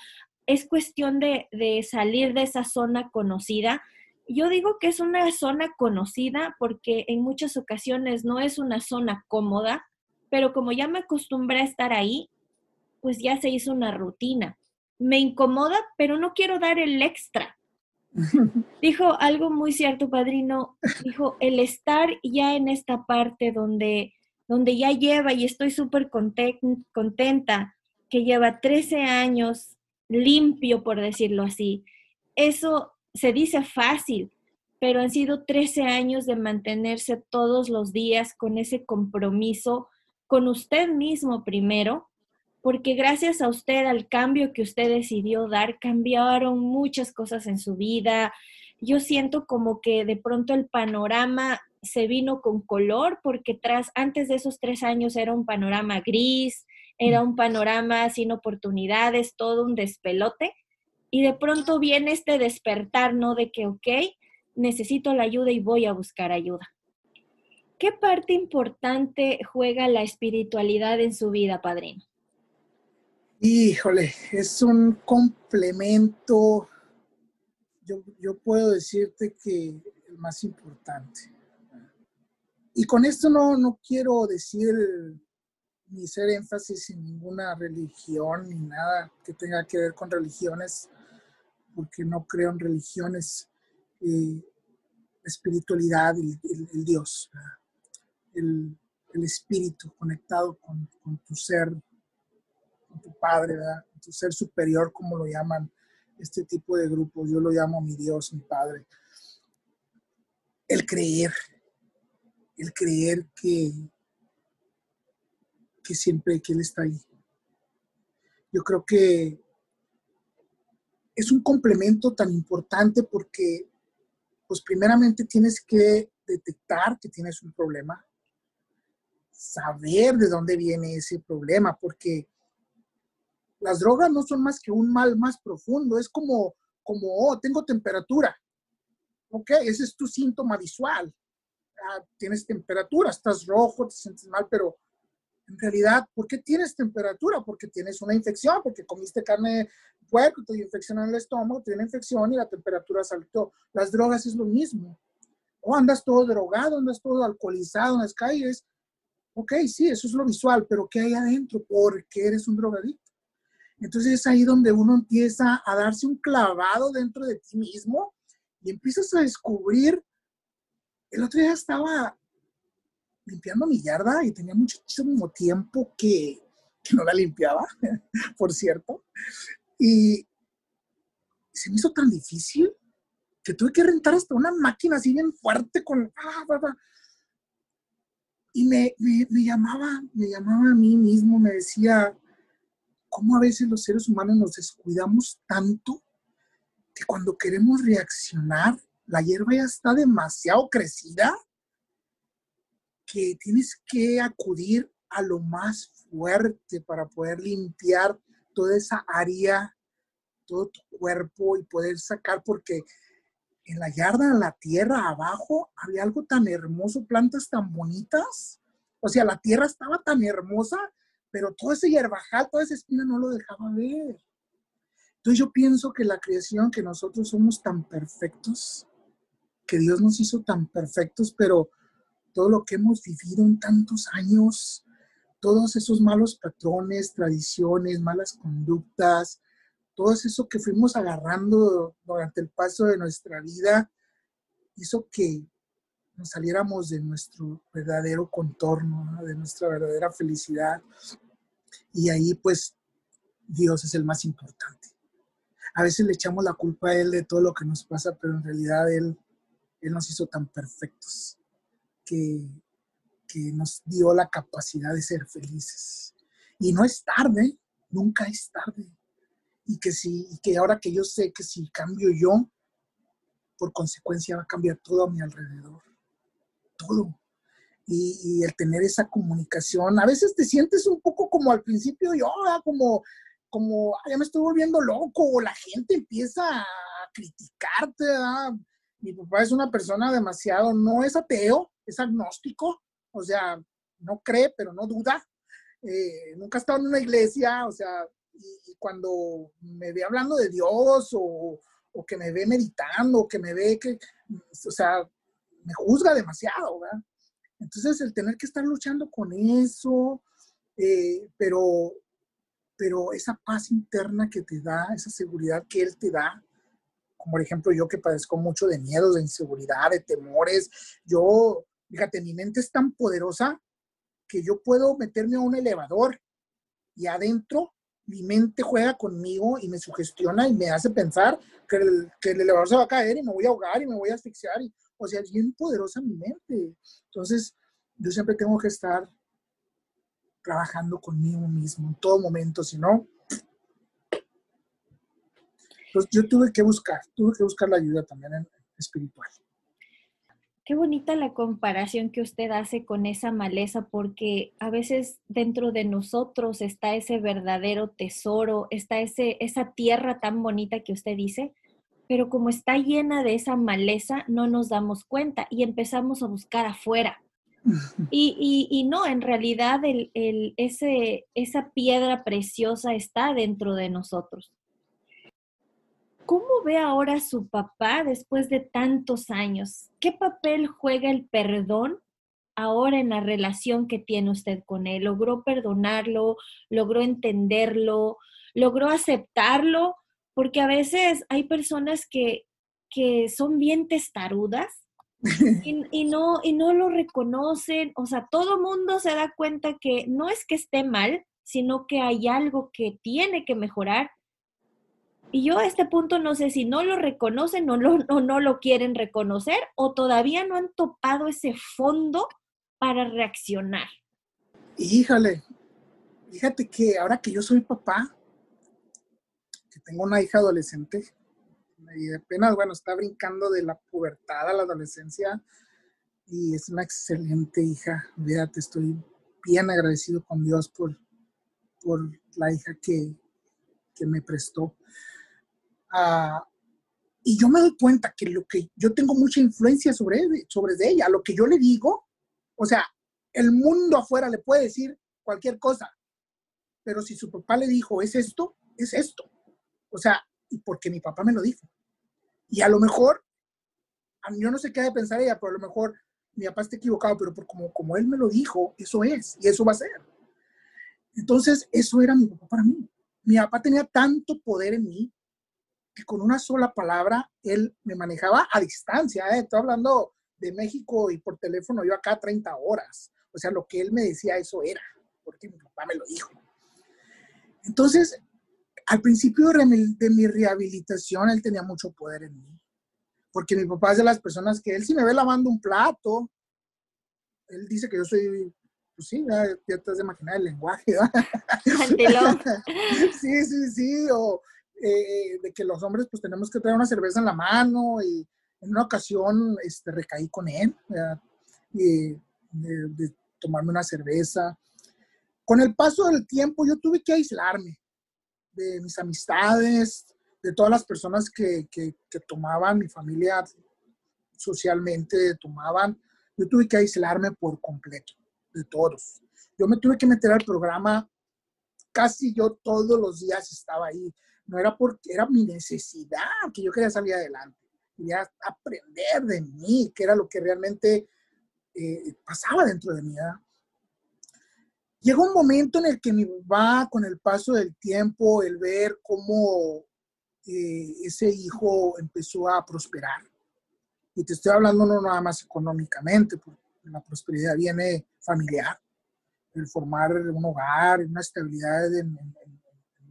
Es cuestión de, de salir de esa zona conocida. Yo digo que es una zona conocida porque en muchas ocasiones no es una zona cómoda, pero como ya me acostumbré a estar ahí, pues ya se hizo una rutina. Me incomoda, pero no quiero dar el extra. Dijo algo muy cierto, padrino. Dijo, el estar ya en esta parte donde, donde ya lleva, y estoy súper contenta, que lleva 13 años limpio, por decirlo así. Eso se dice fácil, pero han sido 13 años de mantenerse todos los días con ese compromiso con usted mismo primero porque gracias a usted, al cambio que usted decidió dar, cambiaron muchas cosas en su vida. Yo siento como que de pronto el panorama se vino con color, porque tras, antes de esos tres años era un panorama gris, era un panorama sin oportunidades, todo un despelote. Y de pronto viene este despertar, ¿no? De que, ok, necesito la ayuda y voy a buscar ayuda. ¿Qué parte importante juega la espiritualidad en su vida, padrino? Híjole, es un complemento, yo, puedo decirte que el más importante. Y con esto no, no quiero decir ni hacer énfasis en ninguna religión ni nada que tenga que ver con religiones, porque no creo en religiones. Eh, espiritualidad, el, el, Dios, el, espíritu conectado con, tu ser, tu Padre, tu ser superior, como lo llaman este tipo de grupos. Yo lo llamo mi Dios, mi Padre. El creer, el creer que, que siempre que Él está ahí. Yo creo que es un complemento tan importante porque pues primeramente tienes que detectar que tienes un problema, saber de dónde viene ese problema, porque las drogas no son más que un mal más profundo, es como, como oh, tengo temperatura. Ok, ese es tu síntoma visual. Ah, tienes temperatura, estás rojo, te sientes mal, pero en realidad, ¿por qué tienes temperatura? Porque tienes una infección, porque comiste carne puerco, te infecciona el estómago, tiene infección y la temperatura saltó. Las drogas es lo mismo. O andas todo drogado, andas todo alcoholizado en las calles. Ok, sí, eso es lo visual, pero ¿qué hay adentro? ¿Por qué eres un drogadicto? Entonces es ahí donde uno empieza a darse un clavado dentro de ti mismo y empiezas a descubrir. El otro día estaba limpiando mi yarda y tenía muchísimo tiempo que, que no la limpiaba, por cierto. Y se me hizo tan difícil que tuve que rentar hasta una máquina así bien fuerte con... Ah, y me, me, me, llamaba, me llamaba a mí mismo, me decía, ¿cómo a veces los seres humanos nos descuidamos tanto que cuando queremos reaccionar, la hierba ya está demasiado crecida que tienes que acudir a lo más fuerte para poder limpiar toda esa área, todo tu cuerpo y poder sacar, porque en la yarda, en la tierra, abajo, había algo tan hermoso, plantas tan bonitas. O sea, la tierra estaba tan hermosa, pero todo ese hierbajal, toda esa espina no lo dejaba ver. Entonces yo pienso que la creación, que nosotros somos tan perfectos, que Dios nos hizo tan perfectos, pero todo lo que hemos vivido en tantos años, todos esos malos patrones, tradiciones, malas conductas, todo eso que fuimos agarrando durante el paso de nuestra vida, hizo que nos saliéramos de nuestro verdadero contorno, de nuestra verdadera felicidad. Y ahí pues Dios es el más importante. A veces le echamos la culpa a Él de todo lo que nos pasa, pero en realidad Él, Él nos hizo tan perfectos que, que nos dio la capacidad de ser felices. Y no es tarde, nunca es tarde. Y que, si, y que ahora que yo sé que si cambio yo, por consecuencia va a cambiar todo a mi alrededor. Todo. Y, y, el tener esa comunicación, a veces te sientes un poco como al principio yo, ah, como, como, ya me estoy volviendo loco, o la gente empieza a criticarte. Mi papá es una persona demasiado, no es ateo, es agnóstico, o sea, no cree, pero no duda. Eh, nunca ha estado en una iglesia, o sea, y, cuando me ve hablando de Dios o, o, que me ve meditando, o que me ve que, o sea, me juzga demasiado, ¿verdad? Entonces, el tener que estar luchando con eso, eh, pero, pero esa paz interna que te da, esa seguridad que Él te da, como por ejemplo yo que padezco mucho de miedos, de inseguridad, de temores, yo Fíjate, mi mente es tan poderosa que yo puedo meterme a un elevador y adentro mi mente juega conmigo y me sugestiona y me hace pensar que el, que el elevador se va a caer y me voy a ahogar y me voy a asfixiar. Y, o sea, es bien poderosa mi mente. Entonces, yo siempre tengo que estar trabajando conmigo mismo en todo momento, si no, pues yo tuve que buscar, tuve que buscar la ayuda también espiritual. Qué bonita la comparación que usted hace con esa maleza, porque a veces dentro de nosotros está ese verdadero tesoro, está ese, esa tierra tan bonita que usted dice, pero como está llena de esa maleza, no nos damos cuenta y empezamos a buscar afuera. Y, y, no, en realidad el, el, ese, esa piedra preciosa está dentro de nosotros. ¿Cómo ve ahora su papá después de tantos años? ¿Qué papel juega el perdón ahora en la relación que tiene usted con él? ¿Logró perdonarlo? ¿Logró entenderlo? ¿Logró aceptarlo? Porque a veces hay personas que, que son bien testarudas y, no, y no lo reconocen, o sea, todo mundo se da cuenta que no es que esté mal, sino que hay algo que tiene que mejorar. Y yo a este punto no sé si no lo reconocen o no, o no lo quieren reconocer o todavía no han topado ese fondo para reaccionar. Híjole, fíjate que ahora que yo soy papá, que tengo una hija adolescente, y apenas, bueno, está brincando de la pubertad a la adolescencia y es una excelente hija. Fíjate, estoy bien agradecido con Dios por, por la hija que, me prestó. Ah, y yo me doy cuenta que lo que yo tengo mucha influencia sobre, sobre ella, lo que yo le digo, o sea, el mundo afuera le puede decir cualquier cosa, pero si su papá le dijo, es esto, es esto. O sea, y porque mi papá me lo dijo. Y a lo mejor, yo no sé qué ha de pensar ella, pero a lo mejor mi papá está equivocado, pero por como, como él me lo dijo, eso es, y eso va a ser. Entonces, eso era mi papá para mí. Mi papá tenía tanto poder en mí que con una sola palabra él me manejaba a distancia. ¿eh? Estoy hablando de México y por teléfono yo acá 30 horas. O sea, lo que él me decía, eso era, porque mi papá me lo dijo. Entonces, al principio de mi rehabilitación, él tenía mucho poder en mí. Porque mi papá es de las personas que él si me ve lavando un plato, él dice que yo soy, pues sí, ya, te has de imaginar el lenguaje, sí, sí, sí, o eh, de que los hombres pues tenemos que traer una cerveza en la mano y en una ocasión este, recaí con él, y, de, de tomarme una cerveza. Con el paso del tiempo yo tuve que aislarme de mis amistades, de todas las personas que, que, tomaban, mi familia socialmente tomaban, yo tuve que aislarme por completo, de todos. Yo me tuve que meter al programa, casi yo todos los días estaba ahí. No era porque era mi necesidad, que yo quería salir adelante, quería aprender de mí, que era lo que realmente eh, pasaba dentro de mí. Llegó un momento en el que mi papá, con el paso del tiempo, el ver cómo eh, ese hijo empezó a prosperar, y te estoy hablando no nada más económicamente, porque la prosperidad viene familiar, el formar un hogar, una estabilidad en,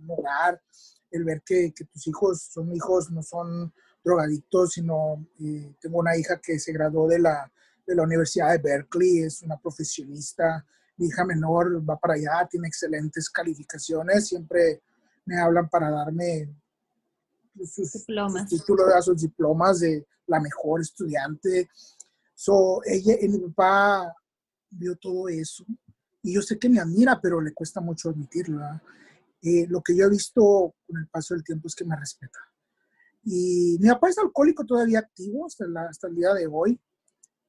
un hogar, el ver que, tus hijos son hijos, no son drogadictos, sino eh, tengo una hija que se graduó de la, de la Universidad de Berkeley, es una profesionista, mi hija menor va para allá, tiene excelentes calificaciones, siempre me hablan para darme sus diplomas. títulos, de sus diplomas de la mejor estudiante. So, ella, mi papá vio todo eso y yo sé que me admira, pero le cuesta mucho admitirlo. Eh, lo que yo he visto con el paso del tiempo es que me respeta. Y mi papá es alcohólico todavía activo hasta, hasta el día de hoy.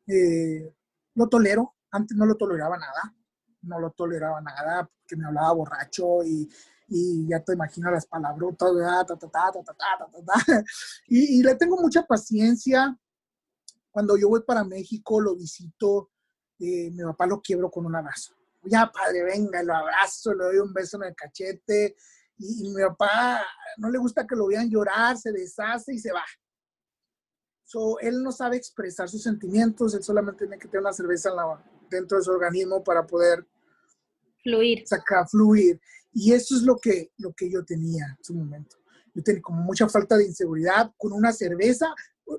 Eh, lo tolero, antes no lo toleraba nada no lo toleraba nada, que me hablaba borracho y, y ya te imaginas las palabrotas, y, y le tengo mucha paciencia. Cuando yo voy para México, lo visito, eh, mi papá lo quiebro con un abrazo. Ya, padre, venga, lo abrazo, le doy un beso en el cachete. Y, mi papá no le gusta que lo vean llorar, se deshace y se va. So, él no sabe expresar sus sentimientos, él solamente tiene que tener una cerveza dentro de su organismo para poder Fluir. Sacar, fluir. Y eso es lo que, lo que yo tenía en su momento. Yo tenía como mucha falta de inseguridad con una cerveza.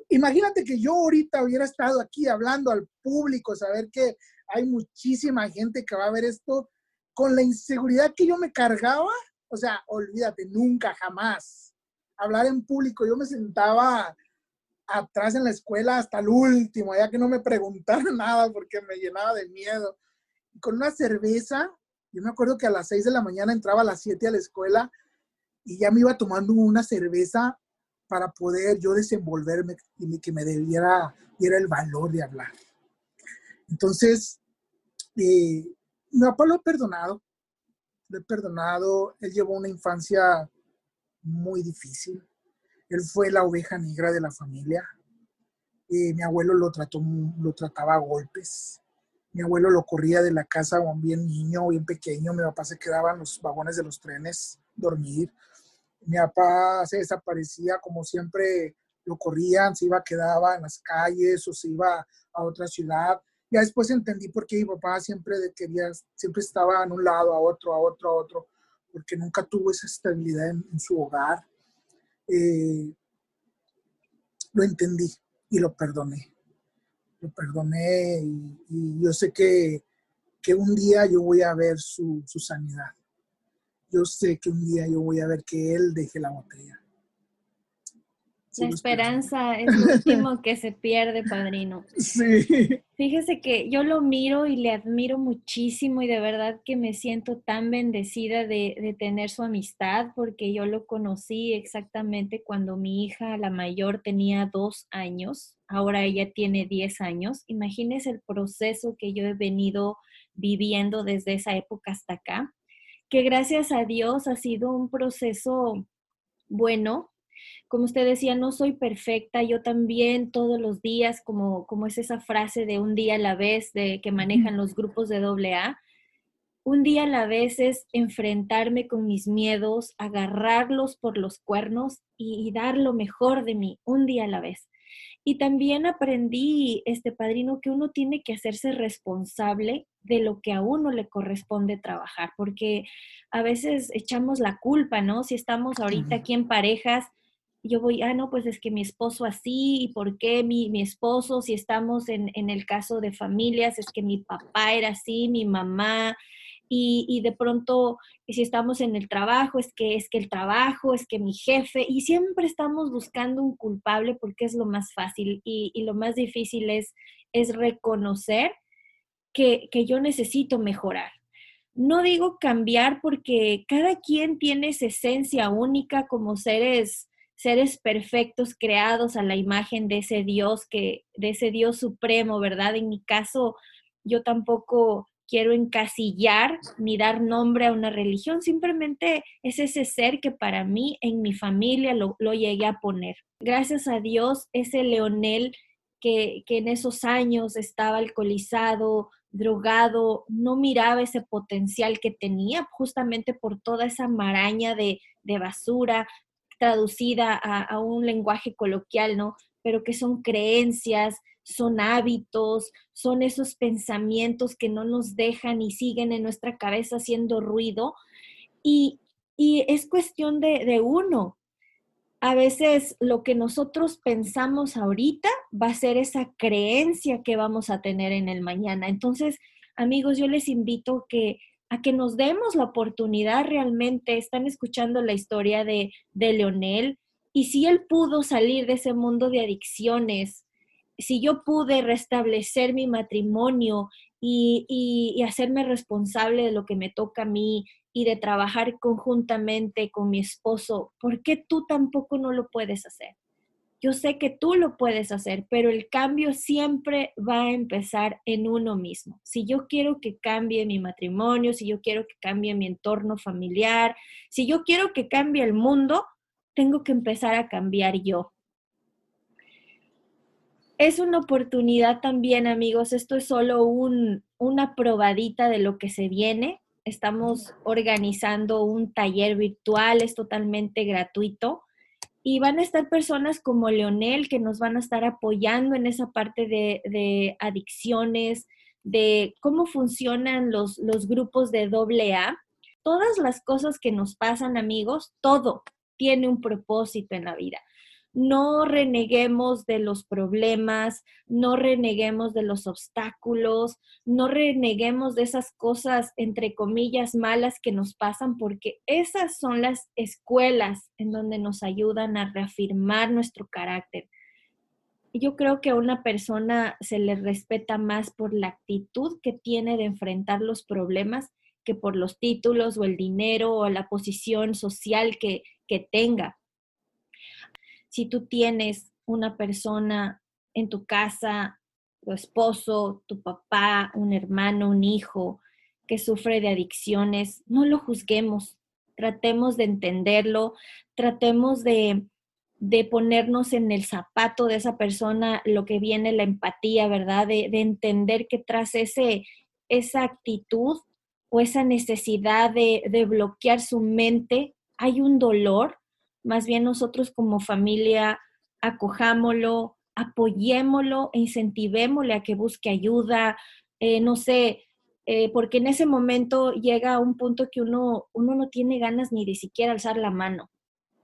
Imagínate que yo ahorita hubiera estado aquí hablando al público, saber que hay muchísima gente que va a ver esto con la inseguridad que yo me cargaba. O sea, olvídate, nunca, jamás. Hablar en público, yo me sentaba atrás en la escuela hasta el último, ya que no me preguntaran nada porque me llenaba de miedo. con una cerveza, yo me acuerdo que a las 6 de la mañana entraba a las 7 a la escuela y ya me iba tomando una cerveza para poder yo desenvolverme y que me debiera, diera el valor de hablar. Entonces, eh, mi papá lo he perdonado, lo he perdonado, él llevó una infancia muy difícil, él fue la oveja negra de la familia, eh, mi abuelo lo, trató, lo trataba a golpes, mi abuelo lo corría de la casa bien niño, bien pequeño. Mi papá se quedaba en los vagones de los trenes dormir. Mi papá se desaparecía como siempre lo corrían, se iba, quedaba en las calles o se iba a otra ciudad. Ya después entendí por qué mi papá siempre quería, siempre estaba en un lado, a otro, a otro, a otro, porque nunca tuvo esa estabilidad en, su hogar. Eh, lo entendí y lo perdoné. Lo perdoné y, yo sé que, que, un día yo voy a ver su, su sanidad. Yo sé que un día yo voy a ver que él deje la botella la esperanza es lo último que se pierde, padrino. Sí. Fíjese que yo lo miro y le admiro muchísimo y de verdad que me siento tan bendecida de, de, tener su amistad porque yo lo conocí exactamente cuando mi hija, la mayor, tenía dos años. Ahora ella tiene diez años. Imagínese el proceso que yo he venido viviendo desde esa época hasta acá, que gracias a Dios ha sido un proceso bueno, como usted decía, no soy perfecta, yo también todos los días, como, como es esa frase de un día a la vez de que manejan los grupos de AA, un día a la vez es enfrentarme con mis miedos, agarrarlos por los cuernos y, y, dar lo mejor de mí, un día a la vez. Y también aprendí, este padrino, que uno tiene que hacerse responsable de lo que a uno le corresponde trabajar, porque a veces echamos la culpa, ¿no? Si estamos ahorita aquí en parejas, yo voy, ah, no, pues es que mi esposo así, ¿y por qué mi, mi esposo? Si estamos en, en, el caso de familias, es que mi papá era así, mi mamá, y, y, de pronto, si estamos en el trabajo, es que es que el trabajo, es que mi jefe, y siempre estamos buscando un culpable porque es lo más fácil y, y lo más difícil es, es reconocer que, que yo necesito mejorar. No digo cambiar porque cada quien tiene esa esencia única como seres seres perfectos creados a la imagen de ese Dios que de ese Dios supremo, ¿verdad? En mi caso yo tampoco quiero encasillar ni dar nombre a una religión, simplemente es ese ser que para mí en mi familia lo, lo llegué a poner. Gracias a Dios, ese Leonel que, que en esos años estaba alcoholizado, drogado, no miraba ese potencial que tenía justamente por toda esa maraña de, de basura, traducida a, un lenguaje coloquial, ¿no? Pero que son creencias, son hábitos, son esos pensamientos que no nos dejan y siguen en nuestra cabeza haciendo ruido. Y, es cuestión de, de, uno. A veces lo que nosotros pensamos ahorita va a ser esa creencia que vamos a tener en el mañana. Entonces, amigos, yo les invito que a que nos demos la oportunidad realmente. Están escuchando la historia de, de Leonel y si él pudo salir de ese mundo de adicciones, si yo pude restablecer mi matrimonio y, y, hacerme responsable de lo que me toca a mí y de trabajar conjuntamente con mi esposo, ¿por qué tú tampoco no lo puedes hacer? Yo sé que tú lo puedes hacer, pero el cambio siempre va a empezar en uno mismo. Si yo quiero que cambie mi matrimonio, si yo quiero que cambie mi entorno familiar, si yo quiero que cambie el mundo, tengo que empezar a cambiar yo. Es una oportunidad también, amigos. Esto es solo una probadita de lo que se viene. Estamos organizando un taller virtual, es totalmente gratuito y van a estar personas como Leonel que nos van a estar apoyando en esa parte de, adicciones, de cómo funcionan los, los grupos de doble A. Todas las cosas que nos pasan, amigos, todo tiene un propósito en la vida no reneguemos de los problemas, no reneguemos de los obstáculos, no reneguemos de esas cosas, entre comillas, malas que nos pasan, porque esas son las escuelas en donde nos ayudan a reafirmar nuestro carácter. Yo creo que a una persona se le respeta más por la actitud que tiene de enfrentar los problemas que por los títulos o el dinero o la posición social que, que tenga si tú tienes una persona en tu casa, tu esposo, tu papá, un hermano, un hijo que sufre de adicciones, no lo juzguemos, tratemos de entenderlo, tratemos de, ponernos en el zapato de esa persona, lo que viene la empatía, ¿verdad? De, de entender que tras ese, esa actitud o esa necesidad de, de bloquear su mente hay un dolor más bien nosotros como familia acojámoslo, apoyémoslo incentivémosle a que busque ayuda, eh, no sé, eh, porque en ese momento llega a un punto que uno, uno no tiene ganas ni de siquiera alzar la mano.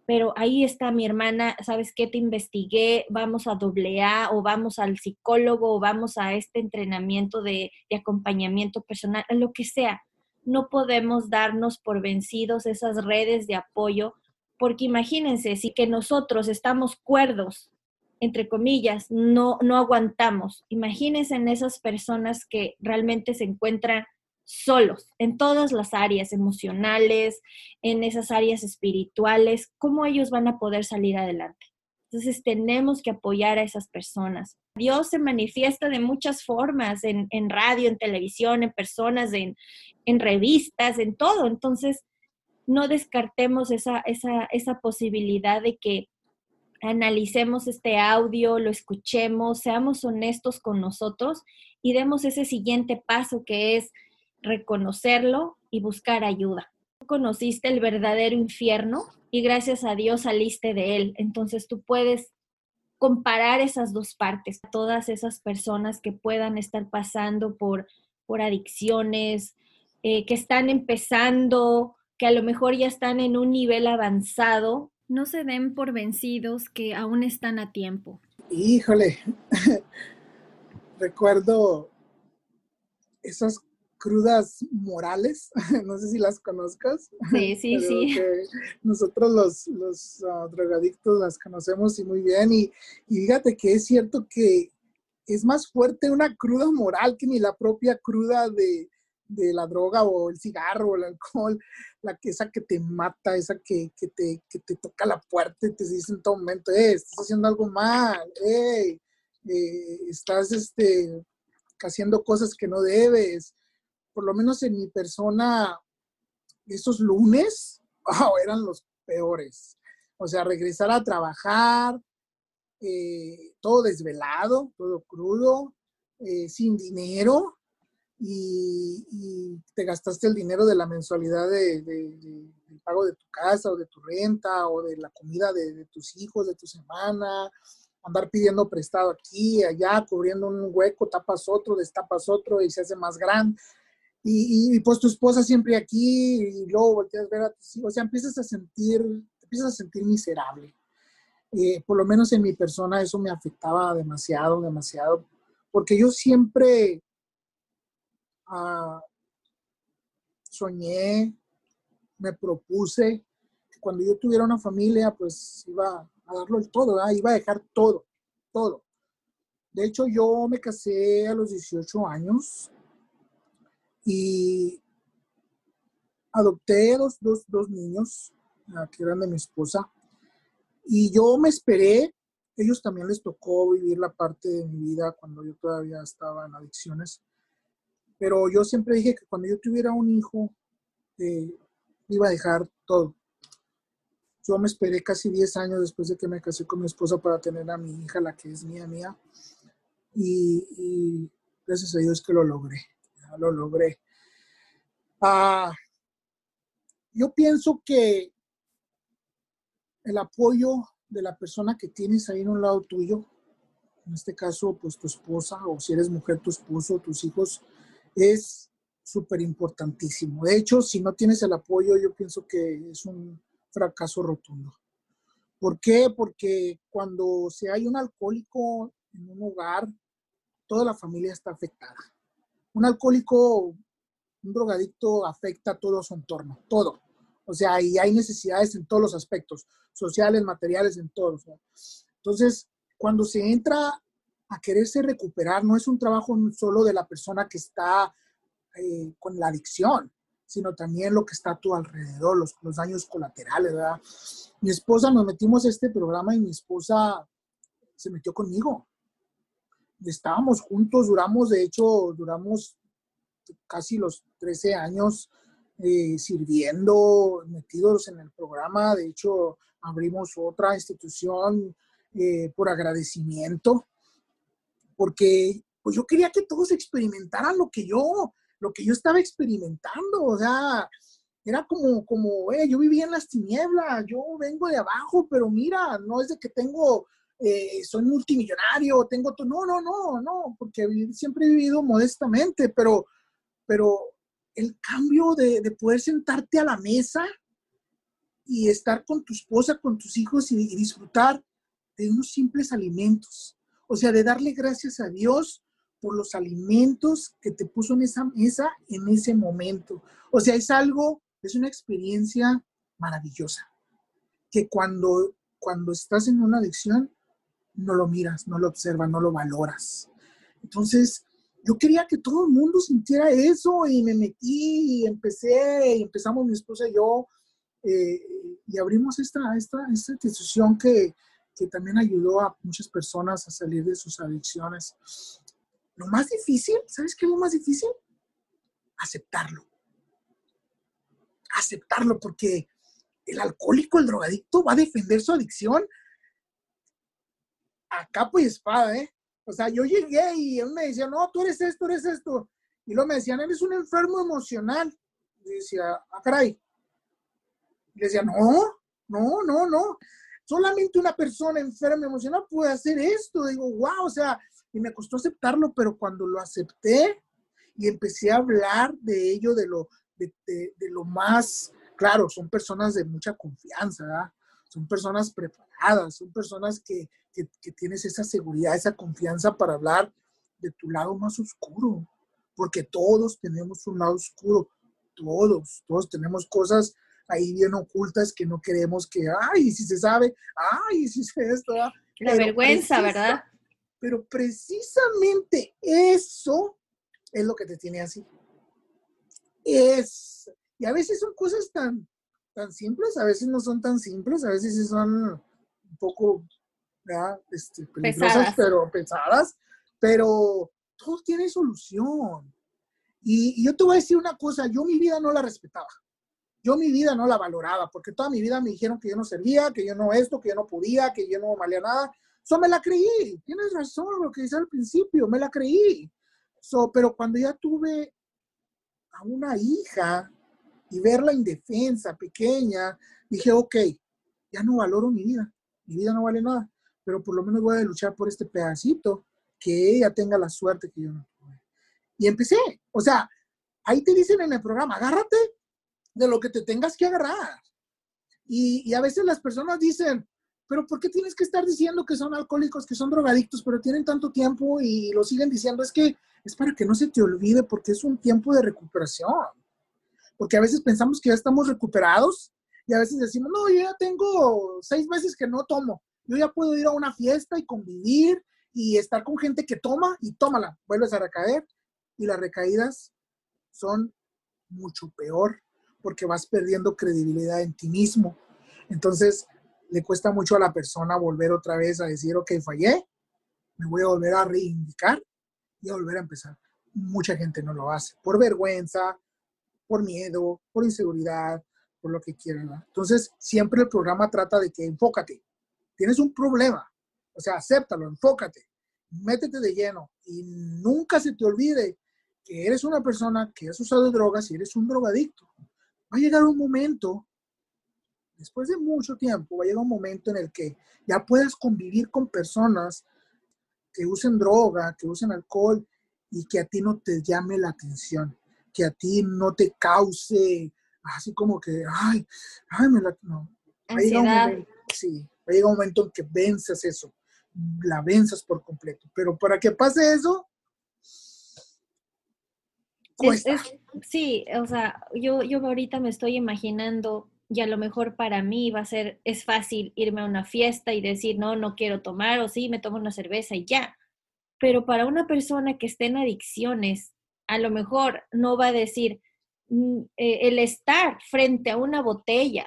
Pero ahí está mi hermana, ¿sabes qué? Te investigué, vamos a doble A o vamos al psicólogo o vamos a este entrenamiento de, de acompañamiento personal, lo que sea. No podemos darnos por vencidos esas redes de apoyo, porque imagínense, si que nosotros estamos cuerdos entre comillas, no, no aguantamos. Imagínense en esas personas que realmente se encuentran solos en todas las áreas emocionales, en esas áreas espirituales, ¿cómo ellos van a poder salir adelante? Entonces tenemos que apoyar a esas personas. Dios se manifiesta de muchas formas, en, radio, en televisión, en personas, en, en, revistas, en todo. Entonces, no descartemos esa, esa, esa posibilidad de que analicemos este audio, lo escuchemos, seamos honestos con nosotros y demos ese siguiente paso que es reconocerlo y buscar ayuda. Conociste el verdadero infierno y gracias a Dios saliste de él. Entonces tú puedes comparar esas dos partes, todas esas personas que puedan estar pasando por, por adicciones, eh, que están empezando, que a lo mejor ya están en un nivel avanzado no se den por vencidos que aún están a tiempo. Híjole, recuerdo esas crudas morales, no sé si las conozcas. Sí, sí, sí. Nosotros los, los ah, drogadictos las conocemos y muy bien y, y fíjate que es cierto que es más fuerte una cruda moral que ni la propia cruda de, de la droga o el cigarro o el alcohol, la que, esa que te mata, esa que, que, te, que te toca la puerta y te dice en todo momento, eh, estás haciendo algo mal, eh, estás este, haciendo cosas que no debes. Por lo menos en mi persona, esos lunes eran los peores. O sea, regresar a trabajar, eh, todo desvelado, todo crudo, sin dinero, y, te gastaste el dinero de la mensualidad de, del pago de tu casa o de tu renta o de la comida de, tus hijos, de tu semana, andar pidiendo prestado aquí, allá, cubriendo un hueco, tapas otro, destapas otro y se hace más grande. Y, y, pues tu esposa siempre aquí y luego volteas a ver a tus hijos, o sea, empiezas a sentir, empiezas a sentir miserable. Eh, por lo menos en mi persona eso me afectaba demasiado, demasiado, porque yo siempre soñé, me propuse que cuando yo tuviera una familia, pues iba a darlo el todo, iba a dejar todo, todo. De hecho, yo me casé a los 18 años y adopté dos, dos, dos niños, que eran de mi esposa, y yo me esperé, ellos también les tocó vivir la parte de mi vida cuando yo todavía estaba en adicciones. Pero yo siempre dije que cuando yo tuviera un hijo, eh, iba a dejar todo. Yo me esperé casi 10 años después de que me casé con mi esposa para tener a mi hija, la que es mía, mía. Y, gracias a Dios que lo logré. Lo logré. Ah, yo pienso que el apoyo de la persona que tienes ahí en un lado tuyo, en este caso, pues tu esposa, o si eres mujer, tu esposo, tus hijos, es súper importantísimo. De hecho, si no tienes el apoyo, yo pienso que es un fracaso rotundo. ¿Por qué? Porque cuando se hay un alcohólico en un hogar, toda la familia está afectada. Un alcohólico, un drogadicto afecta a todo su entorno, todo. O sea, y hay necesidades en todos los aspectos, sociales, materiales, en todos. Entonces, cuando se entra a quererse recuperar. No es un trabajo solo de la persona que está eh, con la adicción, sino también lo que está a tu alrededor, los, los daños colaterales, ¿verdad? Mi esposa, nos metimos a este programa y mi esposa se metió conmigo. Estábamos juntos, duramos, de hecho, duramos casi los 13 años eh, sirviendo, metidos en el programa. De hecho, abrimos otra institución eh, por agradecimiento porque pues yo quería que todos experimentaran lo que yo, lo que yo estaba experimentando, o sea, era como, como, eh, yo vivía en las tinieblas, yo vengo de abajo, pero mira, no es de que tengo eh, soy multimillonario, tengo todo. No, no, no, no, porque siempre he vivido modestamente, pero, pero el cambio de, de poder sentarte a la mesa y estar con tu esposa, con tus hijos y, y disfrutar de unos simples alimentos. O sea, de darle gracias a Dios por los alimentos que te puso en esa mesa en ese momento. O sea, es algo, es una experiencia maravillosa, que cuando, cuando estás en una adicción, no lo miras, no lo observas, no lo valoras. Entonces, yo quería que todo el mundo sintiera eso y me metí y empecé, y empezamos mi esposa y yo, eh, y abrimos esta, esta, esta institución que, que también ayudó a muchas personas a salir de sus adicciones. Lo más difícil, ¿sabes qué es lo más difícil? Aceptarlo. Aceptarlo porque el alcohólico, el drogadicto va a defender su adicción a capa y espada, ¿eh? O sea, yo llegué y él me decía, no, tú eres esto, eres esto. Y luego me decían, eres un enfermo emocional. Y decía, ah, caray. Y decía, no, no, no, no. Solamente una persona enferma emocional puede hacer esto. Digo, wow, o sea, y me costó aceptarlo, pero cuando lo acepté y empecé a hablar de ello, de lo, de, lo más, claro, son personas de mucha confianza, ¿verdad? son personas preparadas, son personas que, que, que tienes esa seguridad, esa confianza para hablar de tu lado más oscuro, porque todos tenemos un lado oscuro, todos, todos tenemos cosas ahí bien ocultas que no queremos que, ay, si se sabe, ay, si se esto. La vergüenza, ¿verdad? Pero precisamente eso es lo que te tiene así. Es, y a veces son cosas tan, tan simples, a veces no son tan simples, a veces son un poco este, peligrosas, pero pesadas, pero todo tiene solución. Y, y, yo te voy a decir una cosa, yo mi vida no la respetaba. Yo mi vida no la valoraba, porque toda mi vida me dijeron que yo no servía, que yo no esto, que yo no podía, que yo no valía nada. Eso me la creí. Tienes razón lo que dice al principio, me la creí. So, pero cuando ya tuve a una hija y verla indefensa, pequeña, dije, ok, ya no valoro mi vida. Mi vida no vale nada, pero por lo menos voy a luchar por este pedacito, que ella tenga la suerte que yo no tuve. Y empecé. O sea, ahí te dicen en el programa, agárrate de lo que te tengas que agarrar. Y, a veces las personas dicen, pero ¿por qué tienes que estar diciendo que son alcohólicos, que son drogadictos, pero tienen tanto tiempo y lo siguen diciendo? Es que es para que no se te olvide porque es un tiempo de recuperación. Porque a veces pensamos que ya estamos recuperados y a veces decimos, no, yo ya tengo seis meses que no tomo. Yo ya puedo ir a una fiesta y convivir y estar con gente que toma y tómala, vuelves a recaer y las recaídas son mucho peor porque vas perdiendo credibilidad en ti mismo. Entonces, le cuesta mucho a la persona volver otra vez a decir, ok, fallé, me voy a volver a reivindicar y a volver a empezar. Mucha gente no lo hace, por vergüenza, por miedo, por inseguridad, por lo que quieran. Entonces, siempre el programa trata de que enfócate. Tienes un problema, o sea, acéptalo, enfócate, métete de lleno y nunca se te olvide que eres una persona que has usado drogas y eres un drogadicto va a llegar un momento, después de mucho tiempo, va a llegar un momento en el que ya puedas convivir con personas que usen droga, que usen alcohol y que a ti no te llame la atención, que a ti no te cause así como que, ay, ay, me la... No. Va a llegar un momento, sí, va a llegar un momento en que venzas eso, la venzas por completo. Pero para que pase eso, sí, o sea, yo, yo ahorita me estoy imaginando y a lo mejor para mí va a ser, es fácil irme a una fiesta y decir, no, no quiero tomar o sí, me tomo una cerveza y ya. Pero para una persona que esté en adicciones, a lo mejor no va a decir mm, eh, el estar frente a una botella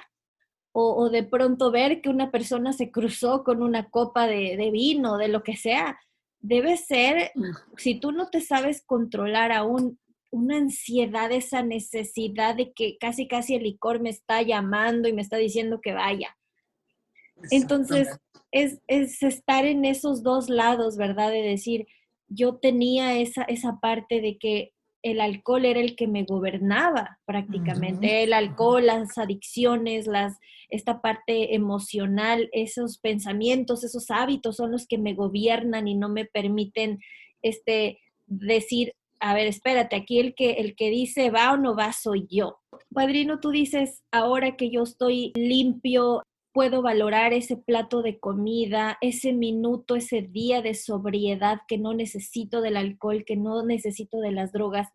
o, o, de pronto ver que una persona se cruzó con una copa de, de vino, de lo que sea. Debe ser, si tú no te sabes controlar aún una ansiedad, esa necesidad de que casi, casi el licor me está llamando y me está diciendo que vaya. Entonces, es, es, estar en esos dos lados, ¿verdad? De decir, yo tenía esa, esa parte de que el alcohol era el que me gobernaba prácticamente. El alcohol, las adicciones, las, esta parte emocional, esos pensamientos, esos hábitos son los que me gobiernan y no me permiten este, decir, a ver, espérate, aquí el que, el que dice va o no va soy yo. Padrino, tú dices, ahora que yo estoy limpio, puedo valorar ese plato de comida, ese minuto, ese día de sobriedad que no necesito del alcohol, que no necesito de las drogas.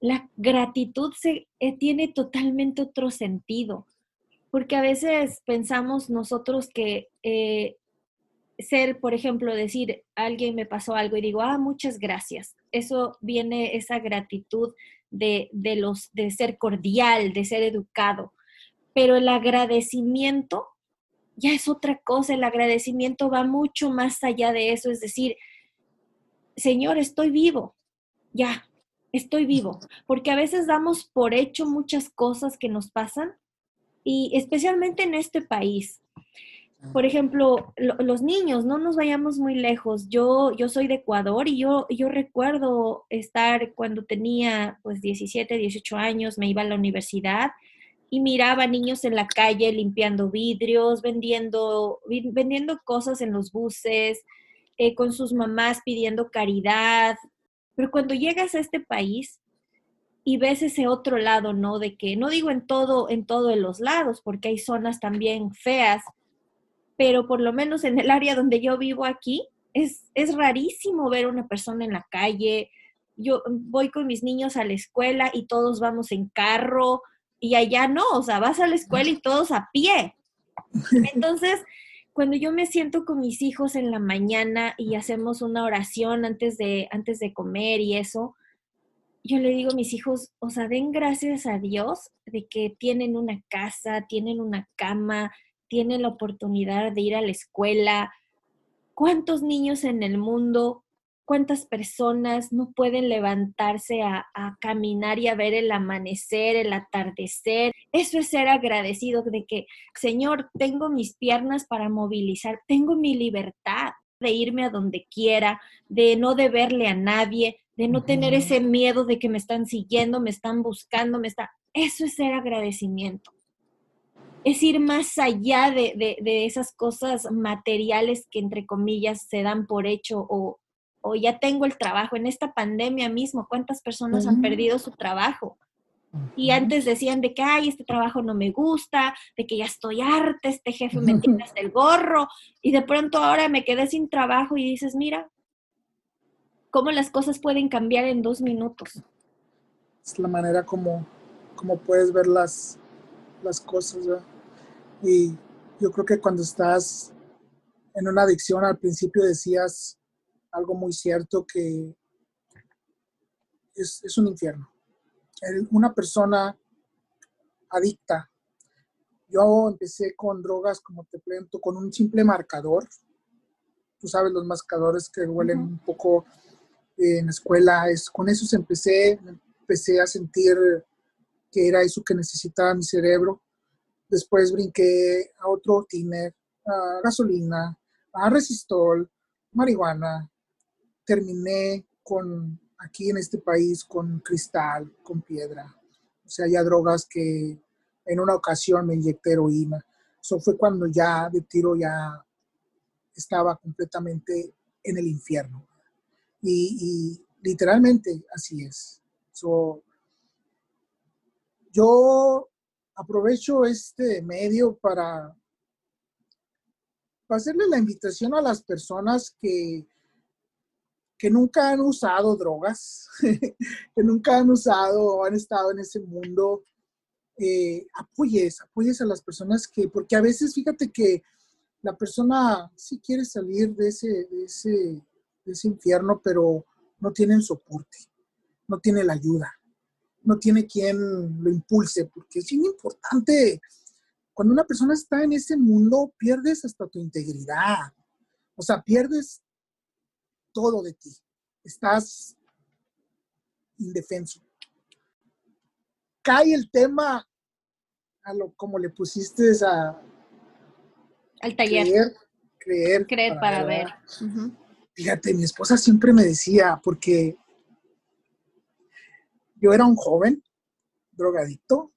La gratitud se, eh, tiene totalmente otro sentido, porque a veces pensamos nosotros que eh, ser, por ejemplo, decir, alguien me pasó algo y digo, ah, muchas gracias. Eso viene, esa gratitud de, de, los, de ser cordial, de ser educado. Pero el agradecimiento ya es otra cosa, el agradecimiento va mucho más allá de eso, es decir, Señor, estoy vivo, ya, estoy vivo, porque a veces damos por hecho muchas cosas que nos pasan y especialmente en este país. Por ejemplo, los niños, no nos vayamos muy lejos. Yo, yo soy de Ecuador y yo, yo recuerdo estar cuando tenía pues 17, 18 años, me iba a la universidad y miraba niños en la calle limpiando vidrios, vendiendo, vendiendo cosas en los buses, eh, con sus mamás pidiendo caridad. Pero cuando llegas a este país y ves ese otro lado, ¿no? De que, no digo en todo, en todos los lados, porque hay zonas también feas, pero por lo menos en el área donde yo vivo aquí, es, es rarísimo ver una persona en la calle. Yo voy con mis niños a la escuela y todos vamos en carro, y allá no, o sea, vas a la escuela y todos a pie. Entonces, cuando yo me siento con mis hijos en la mañana y hacemos una oración antes de, antes de comer y eso, yo le digo a mis hijos, o sea, den gracias a Dios de que tienen una casa, tienen una cama, tienen la oportunidad de ir a la escuela. ¿Cuántos niños en el mundo cuántas personas no pueden levantarse a, caminar y a ver el amanecer, el atardecer. Eso es ser agradecido de que, Señor, tengo mis piernas para movilizar, tengo mi libertad de irme a donde quiera, de no deberle a nadie, de no tener ese miedo de que me están siguiendo, me están buscando, me está... Eso es ser agradecimiento. Es ir más allá de, de esas cosas materiales que entre comillas se dan por hecho o, o ya tengo el trabajo. En esta pandemia mismo, ¿cuántas personas han perdido su trabajo? Y antes decían de que, ay, este trabajo no me gusta, de que ya estoy harta, este jefe me tiene hasta el gorro, y de pronto ahora me quedé sin trabajo y dices, mira, cómo las cosas pueden cambiar en dos minutos. Es la manera como, como puedes ver las, las cosas, Y yo creo que cuando estás en una adicción, al principio decías, algo muy cierto que es, un infierno. Una persona adicta. Yo empecé con drogas, como te pregunto, con un simple marcador. Tú sabes, los marcadores que huelen un poco en la escuela, es, con esos empecé, empecé a sentir que era eso que necesitaba mi cerebro. Después brinqué a otro tiner, a gasolina, a resistol, marihuana, terminé con, aquí en este país con cristal, con piedra. O sea, ya drogas que en una ocasión me inyecté heroína. Eso fue cuando ya de tiro ya estaba completamente en el infierno. Y, literalmente así es. Yo aprovecho este medio para, hacerle la invitación a las personas que que nunca han usado drogas, que nunca han usado o han estado en ese mundo, eh, apoyes, apoyes a las personas que, porque a veces fíjate que la persona sí quiere salir de ese, de ese, de ese infierno, pero no tiene el soporte, no tiene la ayuda, no tiene quien lo impulse, porque es bien importante. Cuando una persona está en ese mundo, pierdes hasta tu integridad. O sea, pierdes todo de ti. Estás indefenso. Cae el tema a lo como le pusiste a al taller. Creer, creer, creer para, ver. Fíjate, mi esposa siempre me decía, porque yo era un joven drogadicto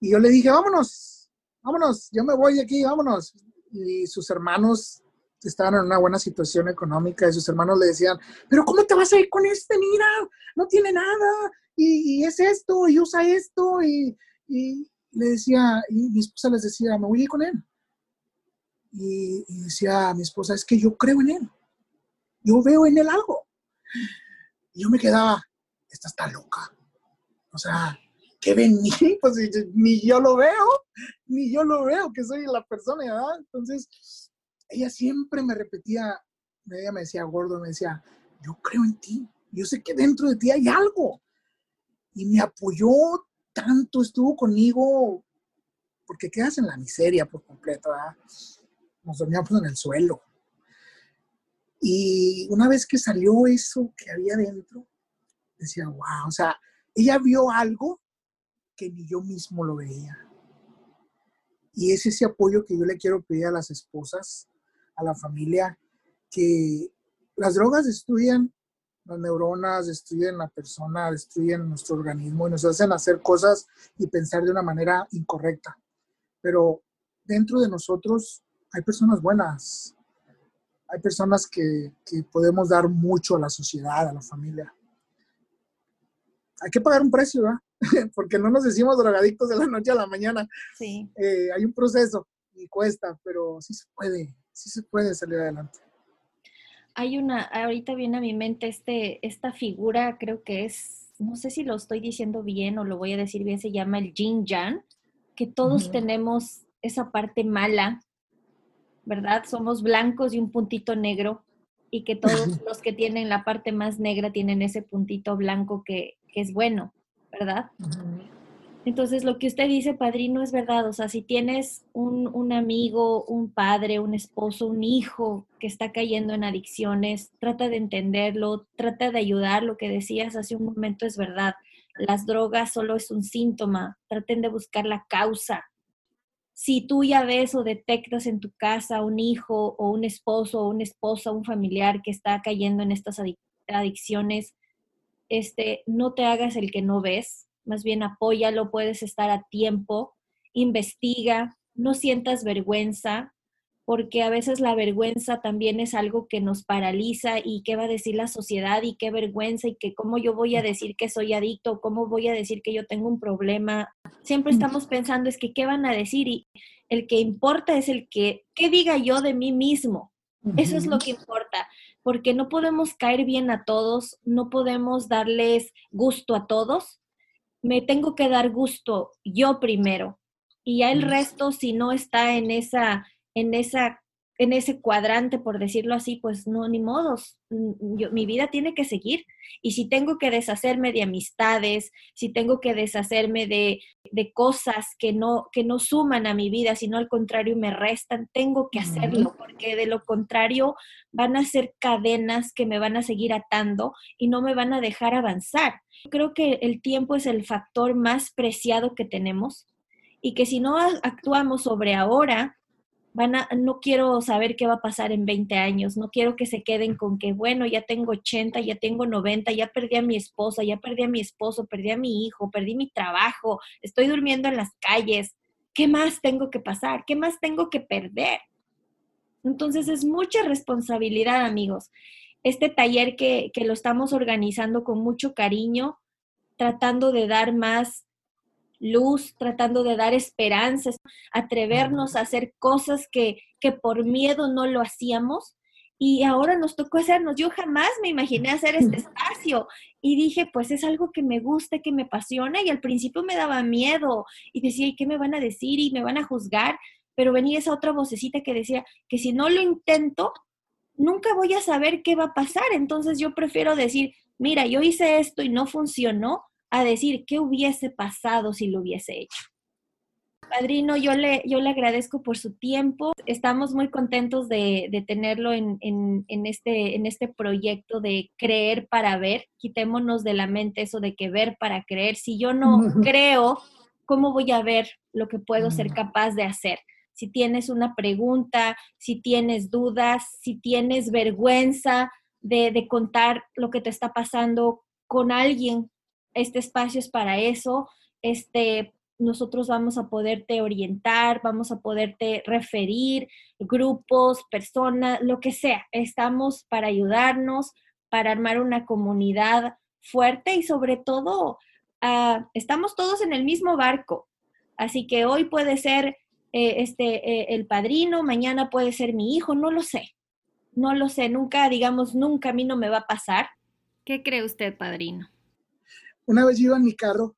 y yo le dije, vámonos, vámonos, yo me voy de aquí, vámonos. Y sus hermanos estaban en una buena situación económica y sus hermanos le decían, pero ¿cómo te vas a ir con este? Mira, no tiene nada y, es esto y usa esto y, y, le decía, y mi esposa les decía, me voy a ir con él. Y, y decía mi esposa, es que yo creo en él, yo veo en él algo. Y yo me quedaba, esta está loca. O sea, ¿qué ven mí? Pues ni yo lo veo, ni yo lo veo, que soy la persona, ¿verdad? Entonces, ella siempre me repetía, ella me decía, gordo, me decía, yo creo en ti, yo sé que dentro de ti hay algo. Y me apoyó tanto, estuvo conmigo, porque quedas en la miseria por completo, ¿verdad? Nos dormíamos en el suelo. Y una vez que salió eso que había dentro, decía, wow, o sea, ella vio algo que ni yo mismo lo veía. Y es ese apoyo que yo le quiero pedir a las esposas, a la familia, que las drogas destruyen las neuronas, destruyen la persona, destruyen nuestro organismo y nos hacen hacer cosas y pensar de una manera incorrecta. Pero dentro de nosotros hay personas buenas, hay personas que, que podemos dar mucho a la sociedad, a la familia. Hay que pagar un precio, ¿verdad? porque no nos decimos drogadictos de la noche a la mañana. Sí. Eh, hay un proceso y cuesta, pero sí se puede, sí se puede salir adelante. Hay una, ahorita viene a mi mente este, esta figura, creo que es, no sé si lo estoy diciendo bien o lo voy a decir bien, se llama el Jin Yang, que todos tenemos esa parte mala, ¿verdad? Somos blancos y un puntito negro, y que todos los que tienen la parte más negra tienen ese puntito blanco que, que es bueno. ¿verdad? Entonces, lo que usted dice, padrino, es verdad. O sea, si tienes un, amigo, un padre, un esposo, un hijo que está cayendo en adicciones, trata de entenderlo, trata de ayudar. Lo que decías hace un momento es verdad. Las drogas solo es un síntoma. Traten de buscar la causa. Si tú ya ves o detectas en tu casa un hijo o un esposo o una esposa, un familiar que está cayendo en estas adicciones, este, no te hagas el que no ves, más bien apóyalo, puedes estar a tiempo, investiga, no sientas vergüenza, porque a veces la vergüenza también es algo que nos paraliza y qué va a decir la sociedad y qué vergüenza y que cómo yo voy a decir que soy adicto, cómo voy a decir que yo tengo un problema. Siempre estamos pensando es que qué van a decir y el que importa es el que, ¿qué diga yo de mí mismo? Eso es lo que importa porque no podemos caer bien a todos, no podemos darles gusto a todos. Me tengo que dar gusto yo primero y ya el resto si no está en esa en esa en ese cuadrante, por decirlo así, pues no, ni modos. Mm, yo, mi vida tiene que seguir. Y si tengo que deshacerme de amistades, si tengo que deshacerme de, de cosas que no, que no suman a mi vida, sino al contrario me restan, tengo que hacerlo, porque de lo contrario van a ser cadenas que me van a seguir atando y no me van a dejar avanzar. Creo que el tiempo es el factor más preciado que tenemos y que si no actuamos sobre ahora, no quiero saber qué va a pasar en 20 años, no quiero que se queden con que, bueno, ya tengo 80, ya tengo 90, ya perdí a mi esposa, ya perdí a mi esposo, perdí a mi hijo, perdí mi trabajo, estoy durmiendo en las calles, ¿qué más tengo que pasar? ¿Qué más tengo que perder? Entonces es mucha responsabilidad, amigos. Este taller que, que lo estamos organizando con mucho cariño, tratando de dar más luz, tratando de dar esperanzas, atrevernos a hacer cosas que, que por miedo no lo hacíamos. Y ahora nos tocó hacernos. Yo jamás me imaginé hacer este espacio y dije, pues es algo que me gusta, que me apasiona y al principio me daba miedo y decía, ¿y qué me van a decir? Y me van a juzgar. Pero venía esa otra vocecita que decía que si no lo intento, nunca voy a saber qué va a pasar. Entonces yo prefiero decir, mira, yo hice esto y no funcionó, a decir qué hubiese pasado si lo hubiese hecho. Padrino, yo le, yo le agradezco por su tiempo. Estamos muy contentos de, tenerlo en, este, en este proyecto de creer para ver. Quitémonos de la mente eso de que ver para creer. Si yo no creo, ¿cómo voy a ver lo que puedo ser mm. capaz de hacer? Si tienes una pregunta, si tienes dudas, si tienes vergüenza de, de contar lo que te está pasando con alguien este espacio es para eso, este, nosotros vamos a poderte orientar, vamos a poderte referir, grupos, personas, lo que sea. Estamos para ayudarnos, para armar una comunidad fuerte y sobre todo, uh, estamos todos en el mismo barco. Así que hoy puede ser eh, este, eh, el padrino, mañana puede ser mi hijo, no lo sé. No lo sé, nunca, digamos, nunca a mí no me va a pasar. ¿Qué cree usted, padrino? Una vez yo iba en mi carro,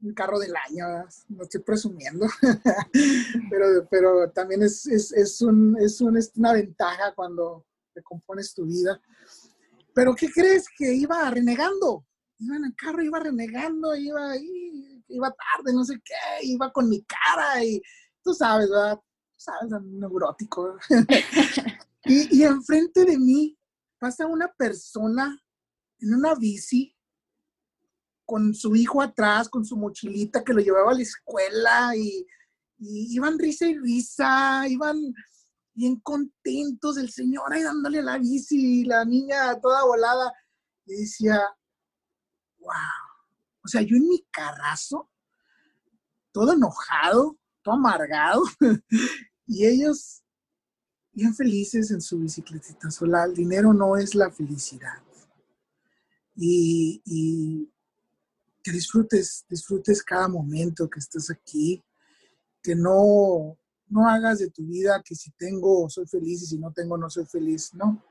un carro del año, no estoy presumiendo, pero, pero también es, es, es, un, es, un, es una ventaja cuando te compones tu vida. Pero ¿qué crees? Que iba renegando, iba en el carro, iba renegando, iba, iba tarde, no sé qué, iba con mi cara y tú sabes, ¿verdad? Tú sabes, neurótico. y, y enfrente de mí pasa una persona en una bici con su hijo atrás, con su mochilita que lo llevaba a la escuela y, iban risa y risa, iban bien contentos, el señor ahí dándole la bici, la niña toda volada. Y decía, wow, o sea, yo en mi carrazo, todo enojado, todo amargado, y ellos bien felices en su bicicletita sola. El dinero no es la felicidad. y que disfrutes, disfrutes cada momento que estás aquí, que no, no hagas de tu vida que si tengo soy feliz y si no tengo no soy feliz, no.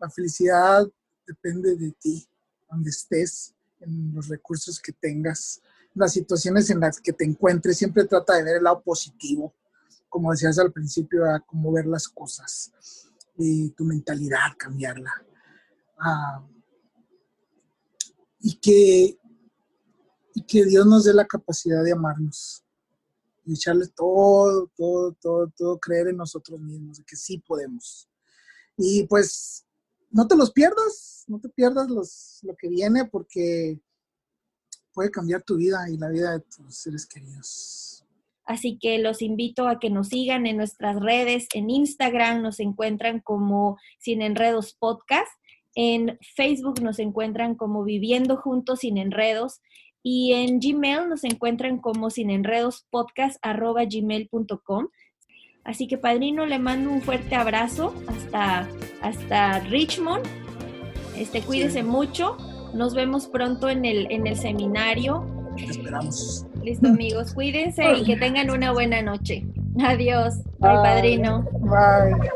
La felicidad depende de ti, donde estés, en los recursos que tengas, las situaciones en las que te encuentres, siempre trata de ver el lado positivo, como decías al principio, a cómo ver las cosas, y tu mentalidad, cambiarla. Ah, y que que Dios nos dé la capacidad de amarnos y echarle todo, todo, todo, todo, creer en nosotros mismos, de que sí podemos. Y pues no te los pierdas, no te pierdas los, lo que viene porque puede cambiar tu vida y la vida de tus seres queridos. Así que los invito a que nos sigan en nuestras redes. En Instagram nos encuentran como Sin Enredos Podcast. En Facebook nos encuentran como Viviendo Juntos Sin Enredos. Y en Gmail nos encuentran como sinenredospodcast.gmail.com. Así que, padrino, le mando un fuerte abrazo hasta, hasta Richmond. Este, cuídese mucho. Nos vemos pronto en el, en el seminario. esperamos. Listo, amigos. Cuídense y que tengan una buena noche. Adiós. Bye, padrino. Bye.